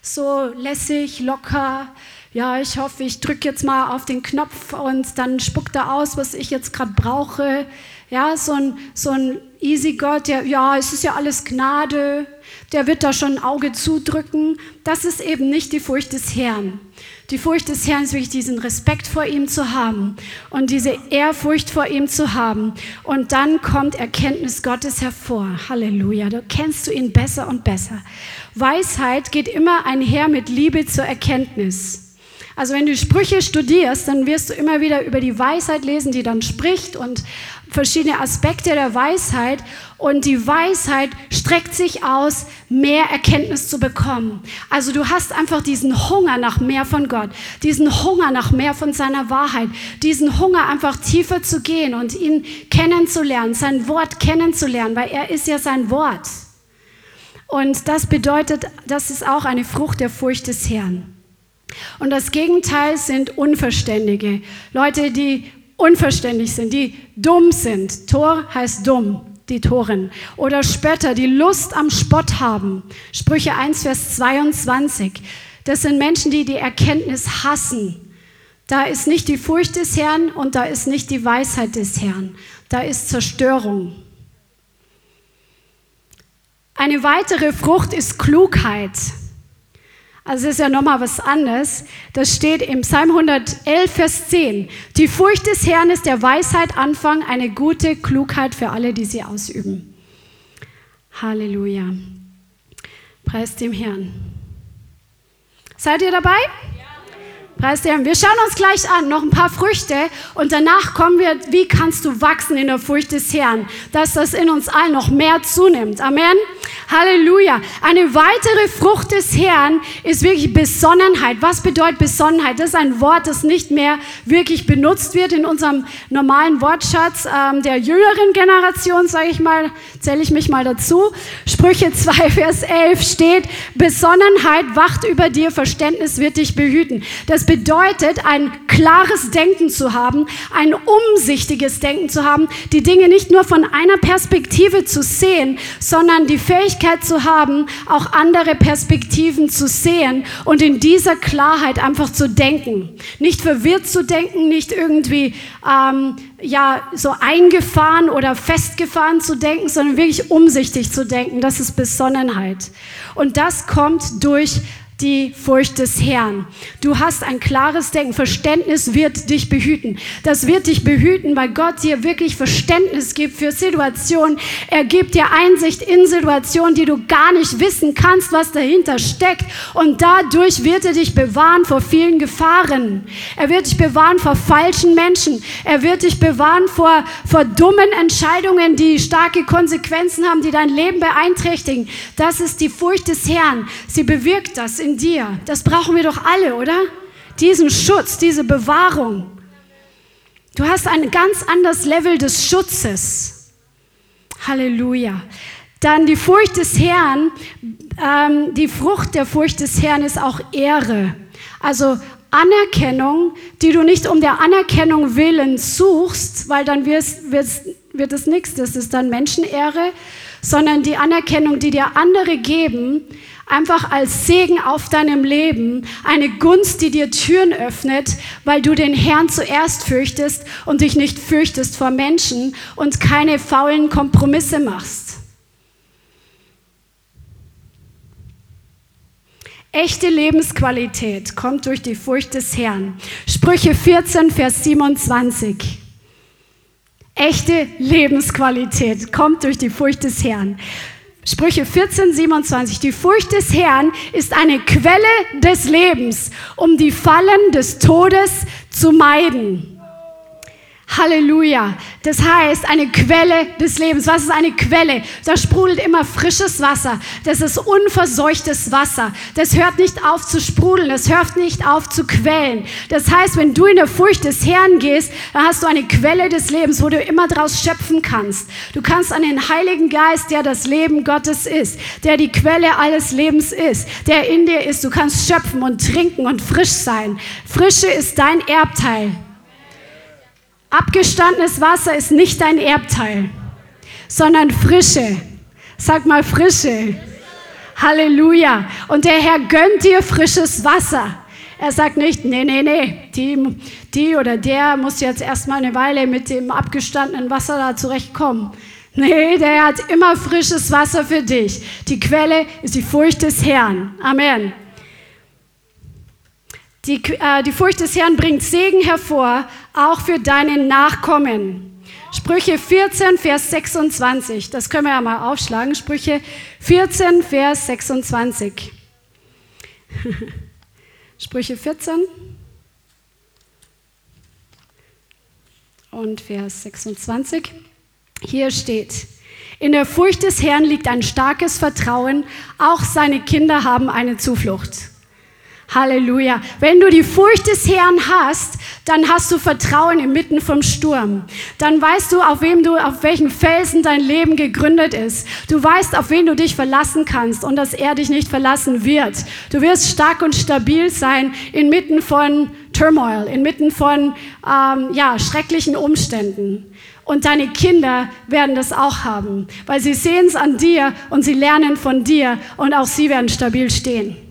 so lässig, locker, ja, ich hoffe, ich drücke jetzt mal auf den Knopf und dann spuckt er aus, was ich jetzt gerade brauche. Ja, so ein, so ein easy Gott, der, ja, es ist ja alles Gnade, der wird da schon ein Auge zudrücken. Das ist eben nicht die Furcht des Herrn. Die Furcht des Herrn ist wirklich diesen Respekt vor ihm zu haben und diese Ehrfurcht vor ihm zu haben. Und dann kommt Erkenntnis Gottes hervor. Halleluja. Da kennst du ihn besser und besser. Weisheit geht immer einher mit Liebe zur Erkenntnis. Also wenn du Sprüche studierst, dann wirst du immer wieder über die Weisheit lesen, die dann spricht und verschiedene Aspekte der Weisheit. Und die Weisheit streckt sich aus, mehr Erkenntnis zu bekommen. Also du hast einfach diesen Hunger nach mehr von Gott, diesen Hunger nach mehr von seiner Wahrheit, diesen Hunger einfach tiefer zu gehen und ihn kennenzulernen, sein Wort kennenzulernen, weil er ist ja sein Wort. Und das bedeutet, das ist auch eine Frucht der Furcht des Herrn. Und das Gegenteil sind Unverständige. Leute, die unverständlich sind, die dumm sind. Tor heißt dumm, die Toren. Oder Spötter, die Lust am Spott haben. Sprüche 1, Vers 22. Das sind Menschen, die die Erkenntnis hassen. Da ist nicht die Furcht des Herrn und da ist nicht die Weisheit des Herrn. Da ist Zerstörung. Eine weitere Frucht ist Klugheit. Also das ist ja nochmal was anderes. Das steht im Psalm 111, Vers 10. Die Furcht des Herrn ist der Weisheit Anfang, eine gute Klugheit für alle, die sie ausüben. Halleluja. Preis dem Herrn. Seid ihr dabei? Preis dem Herrn. Wir schauen uns gleich an, noch ein paar Früchte und danach kommen wir, wie kannst du wachsen in der Furcht des Herrn, dass das in uns allen noch mehr zunimmt. Amen. Halleluja. Eine weitere Frucht des Herrn ist wirklich Besonnenheit. Was bedeutet Besonnenheit? Das ist ein Wort, das nicht mehr wirklich benutzt wird in unserem normalen Wortschatz ähm, der jüngeren Generation, sage ich mal, zähle ich mich mal dazu. Sprüche 2, Vers 11 steht, Besonnenheit wacht über dir, Verständnis wird dich behüten. Das bedeutet, ein klares Denken zu haben, ein umsichtiges Denken zu haben, die Dinge nicht nur von einer Perspektive zu sehen, sondern die Fähigkeit, Fähigkeit zu haben, auch andere Perspektiven zu sehen und in dieser Klarheit einfach zu denken. Nicht verwirrt zu denken, nicht irgendwie ähm, ja, so eingefahren oder festgefahren zu denken, sondern wirklich umsichtig zu denken. Das ist Besonnenheit. Und das kommt durch die Furcht des Herrn. Du hast ein klares Denken. Verständnis wird dich behüten. Das wird dich behüten, weil Gott dir wirklich Verständnis gibt für Situationen. Er gibt dir Einsicht in Situationen, die du gar nicht wissen kannst, was dahinter steckt. Und dadurch wird er dich bewahren vor vielen Gefahren. Er wird dich bewahren vor falschen Menschen. Er wird dich bewahren vor, vor dummen Entscheidungen, die starke Konsequenzen haben, die dein Leben beeinträchtigen. Das ist die Furcht des Herrn. Sie bewirkt das in in dir. Das brauchen wir doch alle, oder? Diesen Schutz, diese Bewahrung. Du hast ein ganz anderes Level des Schutzes. Halleluja. Dann die Furcht des Herrn, ähm, die Frucht der Furcht des Herrn ist auch Ehre. Also Anerkennung, die du nicht um der Anerkennung willen suchst, weil dann wirst, wirst, wird es nichts, das ist dann Menschenehre, sondern die Anerkennung, die dir andere geben, einfach als Segen auf deinem Leben, eine Gunst, die dir Türen öffnet, weil du den Herrn zuerst fürchtest und dich nicht fürchtest vor Menschen und keine faulen Kompromisse machst. Echte Lebensqualität kommt durch die Furcht des Herrn. Sprüche 14, Vers 27. Echte Lebensqualität kommt durch die Furcht des Herrn. Sprüche 14, 27. Die Furcht des Herrn ist eine Quelle des Lebens, um die Fallen des Todes zu meiden. Halleluja. Das heißt, eine Quelle des Lebens. Was ist eine Quelle? Da sprudelt immer frisches Wasser. Das ist unverseuchtes Wasser. Das hört nicht auf zu sprudeln. Das hört nicht auf zu quellen. Das heißt, wenn du in der Furcht des Herrn gehst, dann hast du eine Quelle des Lebens, wo du immer draus schöpfen kannst. Du kannst an den Heiligen Geist, der das Leben Gottes ist, der die Quelle alles Lebens ist, der in dir ist. Du kannst schöpfen und trinken und frisch sein. Frische ist dein Erbteil. Abgestandenes Wasser ist nicht dein Erbteil, sondern Frische. Sag mal Frische. Halleluja. Und der Herr gönnt dir frisches Wasser. Er sagt nicht, nee, nee, nee, die, die oder der muss jetzt erstmal eine Weile mit dem abgestandenen Wasser da zurechtkommen. Nee, der hat immer frisches Wasser für dich. Die Quelle ist die Furcht des Herrn. Amen. Die, äh, die Furcht des Herrn bringt Segen hervor, auch für deine Nachkommen. Sprüche 14, Vers 26. Das können wir ja mal aufschlagen. Sprüche 14, Vers 26. Sprüche 14 und Vers 26. Hier steht, in der Furcht des Herrn liegt ein starkes Vertrauen, auch seine Kinder haben eine Zuflucht. Halleluja. Wenn du die Furcht des Herrn hast, dann hast du Vertrauen inmitten vom Sturm. Dann weißt du, auf wem du, auf welchen Felsen dein Leben gegründet ist. Du weißt, auf wen du dich verlassen kannst und dass er dich nicht verlassen wird. Du wirst stark und stabil sein inmitten von Turmoil, inmitten von ähm, ja, schrecklichen Umständen. Und deine Kinder werden das auch haben, weil sie sehen es an dir und sie lernen von dir und auch sie werden stabil stehen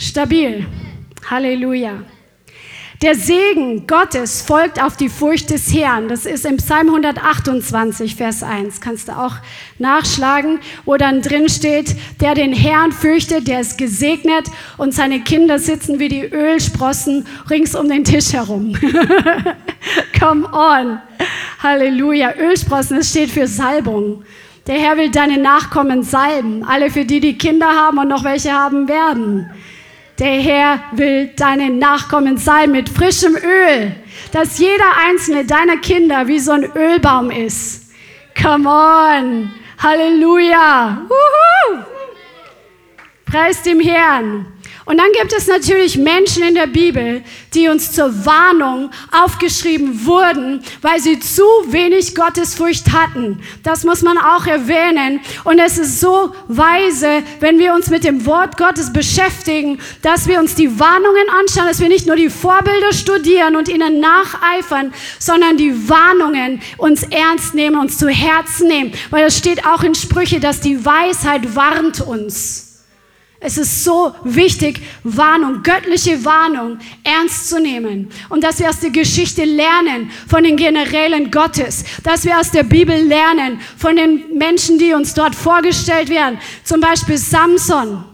stabil. Halleluja. Der Segen Gottes folgt auf die Furcht des Herrn. Das ist im Psalm 128, Vers 1. Kannst du auch nachschlagen, wo dann drin steht, der den Herrn fürchtet, der ist gesegnet und seine Kinder sitzen wie die Ölsprossen rings um den Tisch herum. Come on. Halleluja. Ölsprossen, das steht für Salbung. Der Herr will deine Nachkommen salben. Alle, für die die Kinder haben und noch welche haben werden. Der Herr will deine Nachkommen salben mit frischem Öl, dass jeder einzelne deiner Kinder wie so ein Ölbaum ist. Come on. Halleluja. Wuhu. Preis dem Herrn. Und dann gibt es natürlich Menschen in der Bibel, die uns zur Warnung aufgeschrieben wurden, weil sie zu wenig Gottesfurcht hatten. Das muss man auch erwähnen. Und es ist so weise, wenn wir uns mit dem Wort Gottes beschäftigen, dass wir uns die Warnungen anschauen, dass wir nicht nur die Vorbilder studieren und ihnen nacheifern, sondern die Warnungen uns ernst nehmen, uns zu Herzen nehmen. Weil es steht auch in Sprüche, dass die Weisheit warnt uns. Es ist so wichtig, Warnung, göttliche Warnung ernst zu nehmen. Und dass wir aus der Geschichte lernen von den Generälen Gottes. Dass wir aus der Bibel lernen von den Menschen, die uns dort vorgestellt werden. Zum Beispiel Samson.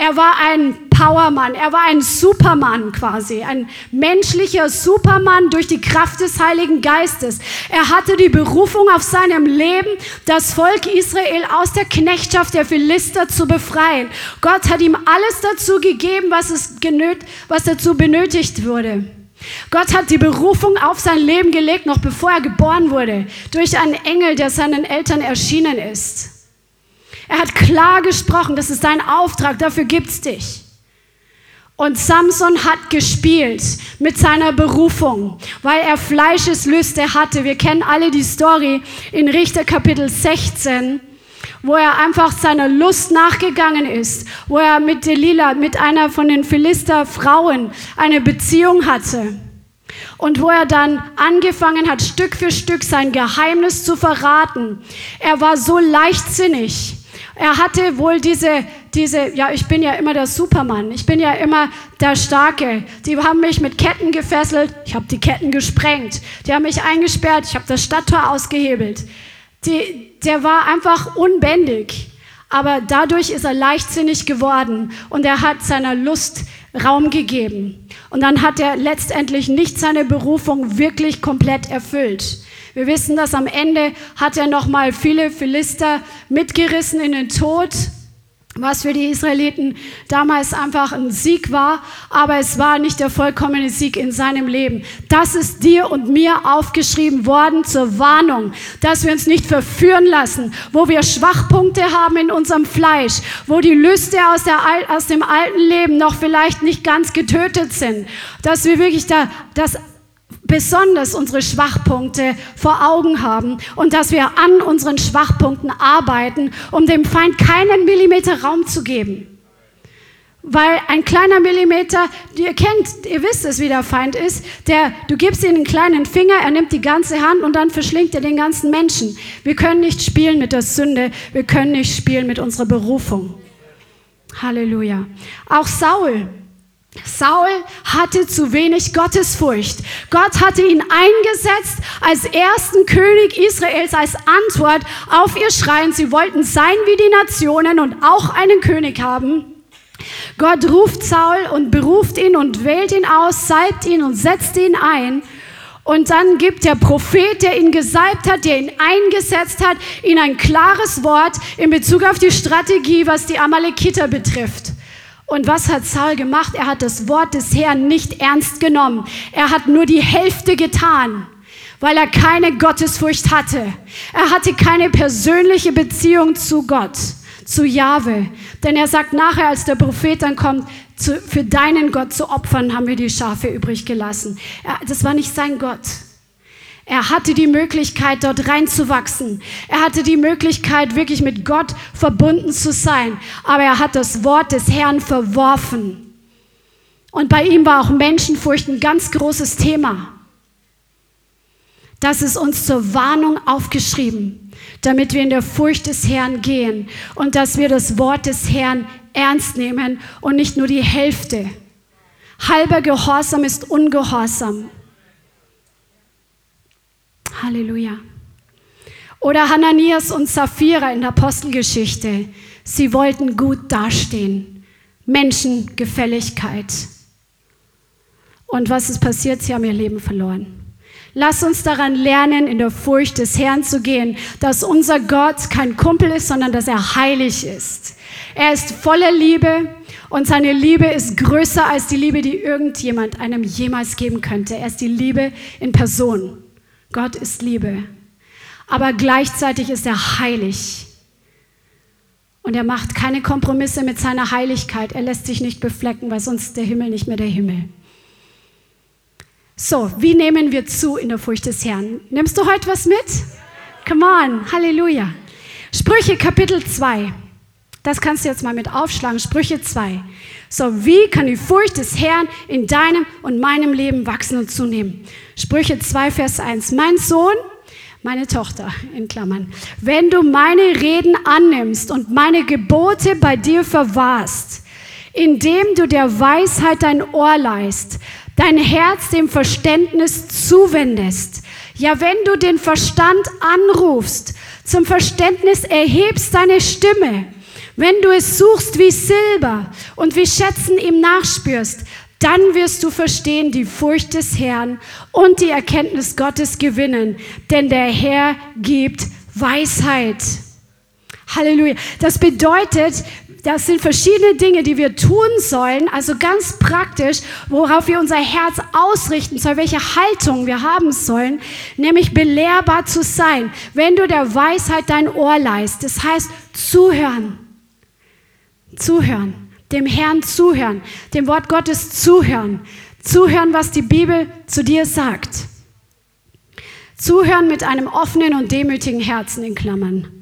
Er war ein Powermann, er war ein Supermann quasi, ein menschlicher Supermann durch die Kraft des Heiligen Geistes. Er hatte die Berufung auf seinem Leben, das Volk Israel aus der Knechtschaft der Philister zu befreien. Gott hat ihm alles dazu gegeben, was, es genöt, was dazu benötigt wurde. Gott hat die Berufung auf sein Leben gelegt, noch bevor er geboren wurde, durch einen Engel, der seinen Eltern erschienen ist. Er hat klar gesprochen, das ist dein Auftrag, dafür gibt's dich. Und Samson hat gespielt mit seiner Berufung, weil er Fleischeslüste hatte. Wir kennen alle die Story in Richter Kapitel 16, wo er einfach seiner Lust nachgegangen ist, wo er mit Delilah, mit einer von den Philister Frauen, eine Beziehung hatte. Und wo er dann angefangen hat, Stück für Stück sein Geheimnis zu verraten. Er war so leichtsinnig er hatte wohl diese, diese, ja, ich bin ja immer der Supermann, ich bin ja immer der Starke. Die haben mich mit Ketten gefesselt, ich habe die Ketten gesprengt. Die haben mich eingesperrt, ich habe das Stadttor ausgehebelt. Die, der war einfach unbändig. Aber dadurch ist er leichtsinnig geworden und er hat seiner Lust Raum gegeben. Und dann hat er letztendlich nicht seine Berufung wirklich komplett erfüllt. Wir wissen, dass am Ende hat er noch mal viele Philister mitgerissen in den Tod, was für die Israeliten damals einfach ein Sieg war, aber es war nicht der vollkommene Sieg in seinem Leben. Das ist dir und mir aufgeschrieben worden zur Warnung, dass wir uns nicht verführen lassen, wo wir Schwachpunkte haben in unserem Fleisch, wo die Lüste aus, der, aus dem alten Leben noch vielleicht nicht ganz getötet sind, dass wir wirklich da das besonders unsere Schwachpunkte vor Augen haben und dass wir an unseren Schwachpunkten arbeiten, um dem Feind keinen Millimeter Raum zu geben. Weil ein kleiner Millimeter, ihr kennt, ihr wisst es, wie der Feind ist, der, du gibst ihm einen kleinen Finger, er nimmt die ganze Hand und dann verschlingt er den ganzen Menschen. Wir können nicht spielen mit der Sünde, wir können nicht spielen mit unserer Berufung. Halleluja. Auch Saul, Saul hatte zu wenig Gottesfurcht. Gott hatte ihn eingesetzt als ersten König Israels als Antwort auf ihr Schreien. Sie wollten sein wie die Nationen und auch einen König haben. Gott ruft Saul und beruft ihn und wählt ihn aus, salbt ihn und setzt ihn ein. Und dann gibt der Prophet, der ihn gesalbt hat, der ihn eingesetzt hat, ihm ein klares Wort in Bezug auf die Strategie, was die Amalekiter betrifft. Und was hat Saul gemacht? Er hat das Wort des Herrn nicht ernst genommen. Er hat nur die Hälfte getan, weil er keine Gottesfurcht hatte. Er hatte keine persönliche Beziehung zu Gott, zu Jahwe. Denn er sagt nachher, als der Prophet dann kommt, zu, für deinen Gott zu opfern, haben wir die Schafe übrig gelassen. Er, das war nicht sein Gott. Er hatte die Möglichkeit, dort reinzuwachsen. Er hatte die Möglichkeit, wirklich mit Gott verbunden zu sein. Aber er hat das Wort des Herrn verworfen. Und bei ihm war auch Menschenfurcht ein ganz großes Thema. Das ist uns zur Warnung aufgeschrieben, damit wir in der Furcht des Herrn gehen und dass wir das Wort des Herrn ernst nehmen und nicht nur die Hälfte. Halber Gehorsam ist Ungehorsam. Halleluja. Oder Hananias und Sapphira in der Apostelgeschichte. Sie wollten gut dastehen. Menschengefälligkeit. Und was ist passiert? Sie haben ihr Leben verloren. Lass uns daran lernen, in der Furcht des Herrn zu gehen, dass unser Gott kein Kumpel ist, sondern dass er heilig ist. Er ist voller Liebe und seine Liebe ist größer als die Liebe, die irgendjemand einem jemals geben könnte. Er ist die Liebe in Person. Gott ist Liebe. Aber gleichzeitig ist er heilig. Und er macht keine Kompromisse mit seiner Heiligkeit. Er lässt sich nicht beflecken, weil sonst der Himmel nicht mehr der Himmel. So, wie nehmen wir zu in der Furcht des Herrn? Nimmst du heute was mit? Come on, Halleluja. Sprüche Kapitel 2. Das kannst du jetzt mal mit aufschlagen. Sprüche 2. So, wie kann die Furcht des Herrn in deinem und meinem Leben wachsen und zunehmen? Sprüche 2, Vers 1. Mein Sohn, meine Tochter in Klammern, wenn du meine Reden annimmst und meine Gebote bei dir verwahrst, indem du der Weisheit dein Ohr leist, dein Herz dem Verständnis zuwendest. Ja, wenn du den Verstand anrufst, zum Verständnis erhebst deine Stimme, wenn du es suchst wie Silber und wie Schätzen ihm nachspürst, dann wirst du verstehen die Furcht des Herrn und die Erkenntnis Gottes gewinnen, denn der Herr gibt Weisheit. Halleluja. Das bedeutet, das sind verschiedene Dinge, die wir tun sollen, also ganz praktisch, worauf wir unser Herz ausrichten sollen, welche Haltung wir haben sollen, nämlich belehrbar zu sein, wenn du der Weisheit dein Ohr leist. Das heißt, zuhören. Zuhören. Dem Herrn zuhören. Dem Wort Gottes zuhören. Zuhören, was die Bibel zu dir sagt. Zuhören mit einem offenen und demütigen Herzen in Klammern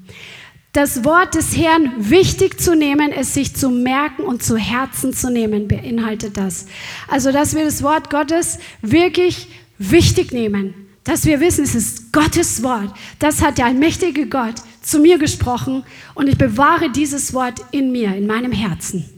das Wort des Herrn wichtig zu nehmen, es sich zu merken und zu Herzen zu nehmen, beinhaltet das. Also, dass wir das Wort Gottes wirklich wichtig nehmen, dass wir wissen, es ist Gottes Wort. Das hat der allmächtige Gott zu mir gesprochen und ich bewahre dieses Wort in mir, in meinem Herzen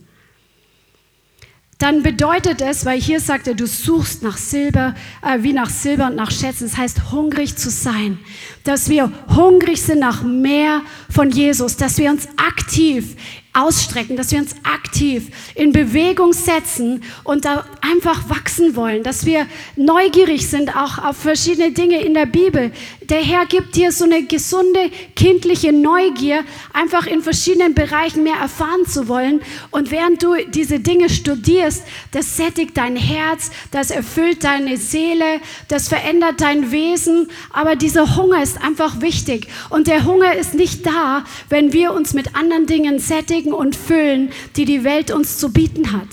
dann bedeutet es, weil hier sagt er, du suchst nach Silber, äh, wie nach Silber und nach Schätzen. Das heißt, hungrig zu sein. Dass wir hungrig sind nach mehr von Jesus. Dass wir uns aktiv ausstrecken, dass wir uns aktiv in Bewegung setzen und da einfach wachsen wollen, dass wir neugierig sind auch auf verschiedene Dinge in der Bibel. Der Herr gibt dir so eine gesunde kindliche Neugier, einfach in verschiedenen Bereichen mehr erfahren zu wollen. Und während du diese Dinge studierst, das sättigt dein Herz, das erfüllt deine Seele, das verändert dein Wesen. Aber dieser Hunger ist einfach wichtig. Und der Hunger ist nicht da, wenn wir uns mit anderen Dingen sättigen und füllen, die die Welt uns zu bieten hat.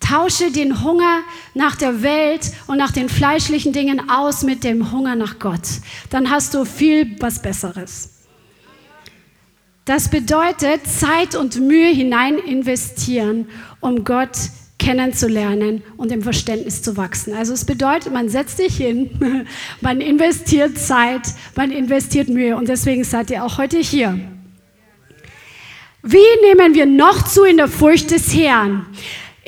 Tausche den Hunger nach der Welt und nach den fleischlichen Dingen aus mit dem Hunger nach Gott. Dann hast du viel was Besseres. Das bedeutet Zeit und Mühe hinein investieren, um Gott kennenzulernen und im Verständnis zu wachsen. Also es bedeutet, man setzt sich hin, man investiert Zeit, man investiert Mühe und deswegen seid ihr auch heute hier. Wie nehmen wir noch zu in der Furcht des Herrn?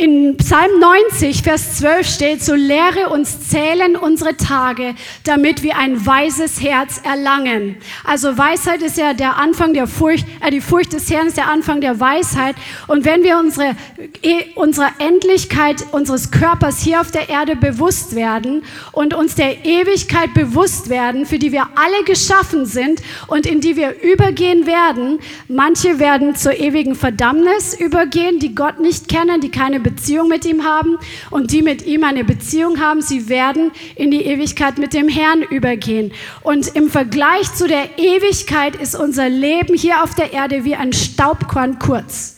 In Psalm 90, Vers 12 steht, so lehre uns zählen unsere Tage, damit wir ein weises Herz erlangen. Also Weisheit ist ja der Anfang der Furcht, äh, die Furcht des Herrn ist der Anfang der Weisheit. Und wenn wir unsere, äh, unserer Endlichkeit unseres Körpers hier auf der Erde bewusst werden und uns der Ewigkeit bewusst werden, für die wir alle geschaffen sind und in die wir übergehen werden, manche werden zur ewigen Verdammnis übergehen, die Gott nicht kennen, die keine Beziehung mit ihm haben und die mit ihm eine Beziehung haben, sie werden in die Ewigkeit mit dem Herrn übergehen. Und im Vergleich zu der Ewigkeit ist unser Leben hier auf der Erde wie ein Staubkorn kurz.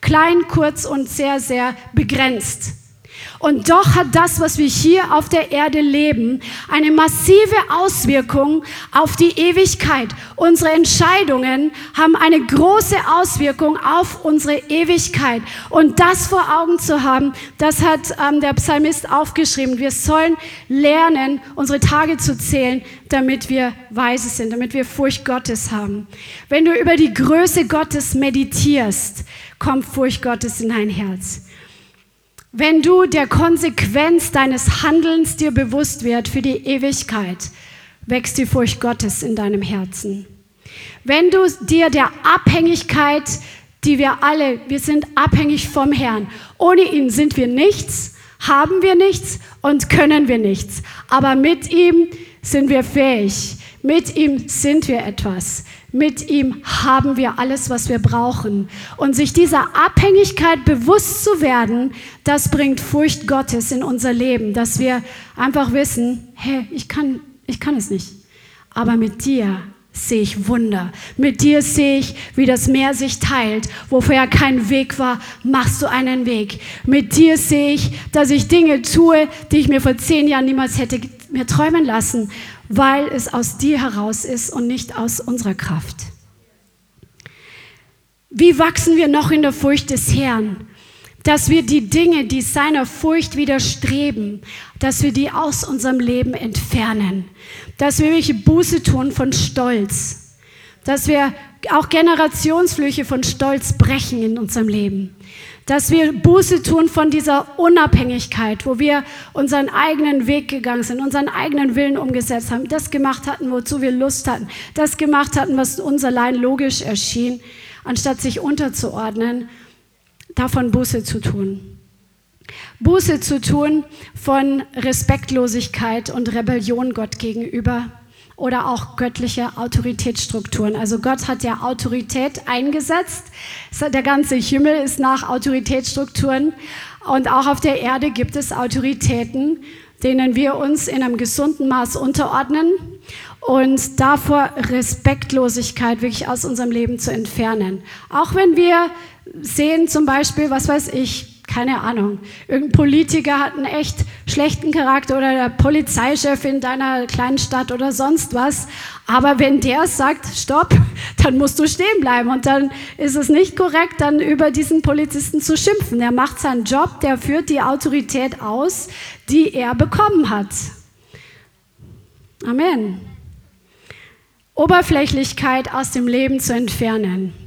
Klein, kurz und sehr, sehr begrenzt. Und doch hat das, was wir hier auf der Erde leben, eine massive Auswirkung auf die Ewigkeit. Unsere Entscheidungen haben eine große Auswirkung auf unsere Ewigkeit. Und das vor Augen zu haben, das hat ähm, der Psalmist aufgeschrieben. Wir sollen lernen, unsere Tage zu zählen, damit wir weise sind, damit wir Furcht Gottes haben. Wenn du über die Größe Gottes meditierst, kommt Furcht Gottes in dein Herz. Wenn du der Konsequenz deines Handelns dir bewusst wird für die Ewigkeit, wächst die Furcht Gottes in deinem Herzen. Wenn du dir der Abhängigkeit, die wir alle, wir sind abhängig vom Herrn. Ohne ihn sind wir nichts, haben wir nichts und können wir nichts. Aber mit ihm sind wir fähig. Mit ihm sind wir etwas. Mit ihm haben wir alles, was wir brauchen. Und sich dieser Abhängigkeit bewusst zu werden, das bringt Furcht Gottes in unser Leben, dass wir einfach wissen, hey, ich kann, ich kann es nicht. Aber mit dir sehe ich Wunder. Mit dir sehe ich, wie das Meer sich teilt. Wo vorher kein Weg war, machst du einen Weg. Mit dir sehe ich, dass ich Dinge tue, die ich mir vor zehn Jahren niemals hätte mir träumen lassen, weil es aus dir heraus ist und nicht aus unserer Kraft. Wie wachsen wir noch in der Furcht des Herrn? Dass wir die Dinge, die seiner Furcht widerstreben, dass wir die aus unserem Leben entfernen dass wir welche Buße tun von Stolz, dass wir auch Generationsflüche von Stolz brechen in unserem Leben, dass wir Buße tun von dieser Unabhängigkeit, wo wir unseren eigenen Weg gegangen sind, unseren eigenen Willen umgesetzt haben, das gemacht hatten, wozu wir Lust hatten, das gemacht hatten, was uns allein logisch erschien, anstatt sich unterzuordnen, davon Buße zu tun. Buße zu tun von Respektlosigkeit und Rebellion Gott gegenüber oder auch göttliche Autoritätsstrukturen. Also Gott hat ja Autorität eingesetzt. Der ganze Himmel ist nach Autoritätsstrukturen und auch auf der Erde gibt es Autoritäten, denen wir uns in einem gesunden Maß unterordnen und davor Respektlosigkeit wirklich aus unserem Leben zu entfernen. Auch wenn wir sehen zum Beispiel, was weiß ich, keine Ahnung, irgendein Politiker hat einen echt schlechten Charakter oder der Polizeichef in deiner kleinen Stadt oder sonst was. Aber wenn der sagt, stopp, dann musst du stehen bleiben und dann ist es nicht korrekt, dann über diesen Polizisten zu schimpfen. Der macht seinen Job, der führt die Autorität aus, die er bekommen hat. Amen. Oberflächlichkeit aus dem Leben zu entfernen.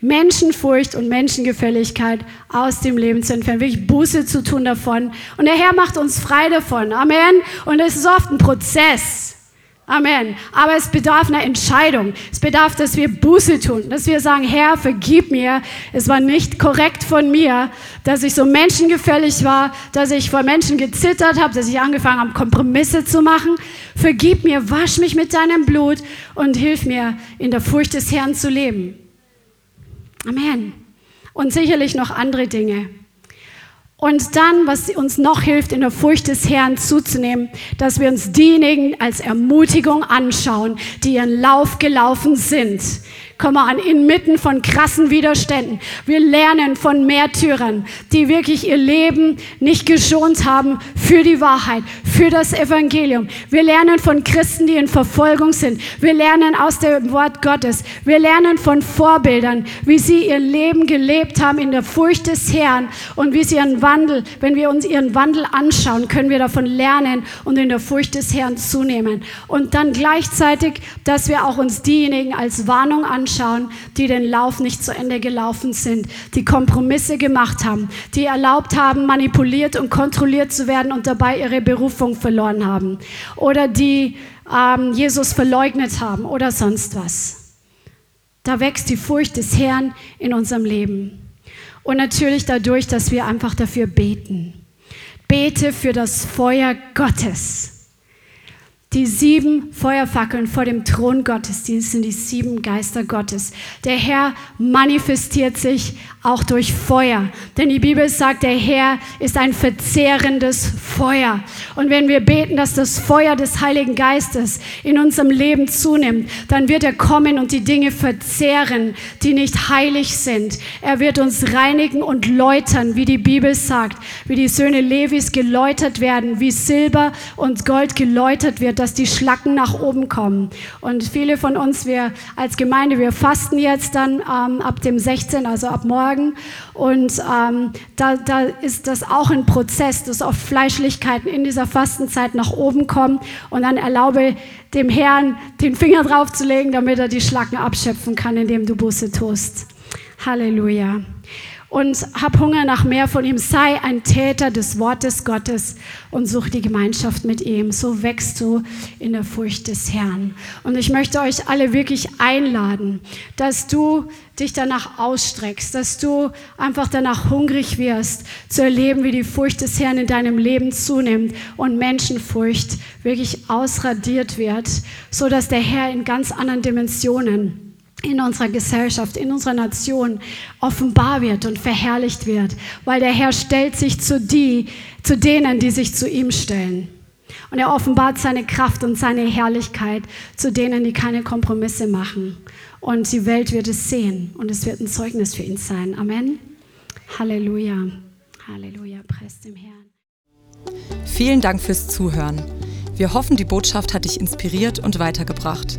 Menschenfurcht und Menschengefälligkeit aus dem Leben zu entfernen, wirklich Buße zu tun davon. Und der Herr macht uns frei davon. Amen. Und es ist oft ein Prozess. Amen. Aber es bedarf einer Entscheidung. Es bedarf, dass wir Buße tun, dass wir sagen, Herr, vergib mir. Es war nicht korrekt von mir, dass ich so menschengefällig war, dass ich vor Menschen gezittert habe, dass ich angefangen habe, Kompromisse zu machen. Vergib mir, wasch mich mit deinem Blut und hilf mir, in der Furcht des Herrn zu leben. Amen. Und sicherlich noch andere Dinge. Und dann, was uns noch hilft, in der Furcht des Herrn zuzunehmen, dass wir uns diejenigen als Ermutigung anschauen, die ihren Lauf gelaufen sind, komm an, inmitten von krassen Widerständen. Wir lernen von Märtyrern, die wirklich ihr Leben nicht geschont haben für die Wahrheit, für das Evangelium. Wir lernen von Christen, die in Verfolgung sind. Wir lernen aus dem Wort Gottes. Wir lernen von Vorbildern, wie sie ihr Leben gelebt haben in der Furcht des Herrn und wie sie ihren Wandel, wenn wir uns ihren Wandel anschauen, können wir davon lernen und in der Furcht des Herrn zunehmen. Und dann gleichzeitig, dass wir auch uns diejenigen als Warnung anschauen, anschauen, die den Lauf nicht zu Ende gelaufen sind, die Kompromisse gemacht haben, die erlaubt haben, manipuliert und kontrolliert zu werden und dabei ihre Berufung verloren haben oder die ähm, Jesus verleugnet haben oder sonst was. Da wächst die Furcht des Herrn in unserem Leben. Und natürlich dadurch, dass wir einfach dafür beten. Bete für das Feuer Gottes die sieben Feuerfackeln vor dem Thron Gottes, die sind die sieben Geister Gottes. Der Herr manifestiert sich auch durch Feuer. Denn die Bibel sagt, der Herr ist ein verzehrendes Feuer. Und wenn wir beten, dass das Feuer des Heiligen Geistes in unserem Leben zunimmt, dann wird er kommen und die Dinge verzehren, die nicht heilig sind. Er wird uns reinigen und läutern, wie die Bibel sagt, wie die Söhne Levis geläutert werden, wie Silber und Gold geläutert wird dass die Schlacken nach oben kommen. Und viele von uns, wir als Gemeinde, wir fasten jetzt dann ähm, ab dem 16., also ab morgen. Und ähm, da, da ist das auch ein Prozess, dass oft Fleischlichkeiten in dieser Fastenzeit nach oben kommen. Und dann erlaube dem Herrn, den Finger drauf zu legen, damit er die Schlacken abschöpfen kann, indem du Buße tust. Halleluja. Und hab Hunger nach mehr von ihm. Sei ein Täter des Wortes Gottes und such die Gemeinschaft mit ihm. So wächst du in der Furcht des Herrn. Und ich möchte euch alle wirklich einladen, dass du dich danach ausstreckst, dass du einfach danach hungrig wirst, zu erleben, wie die Furcht des Herrn in deinem Leben zunimmt und Menschenfurcht wirklich ausradiert wird, so dass der Herr in ganz anderen Dimensionen in unserer Gesellschaft, in unserer Nation offenbar wird und verherrlicht wird, weil der Herr stellt sich zu, die, zu denen, die sich zu ihm stellen. Und er offenbart seine Kraft und seine Herrlichkeit zu denen, die keine Kompromisse machen. Und die Welt wird es sehen und es wird ein Zeugnis für ihn sein. Amen. Halleluja. Halleluja. Preis dem Herrn. Vielen Dank fürs Zuhören. Wir hoffen, die Botschaft hat dich inspiriert und weitergebracht.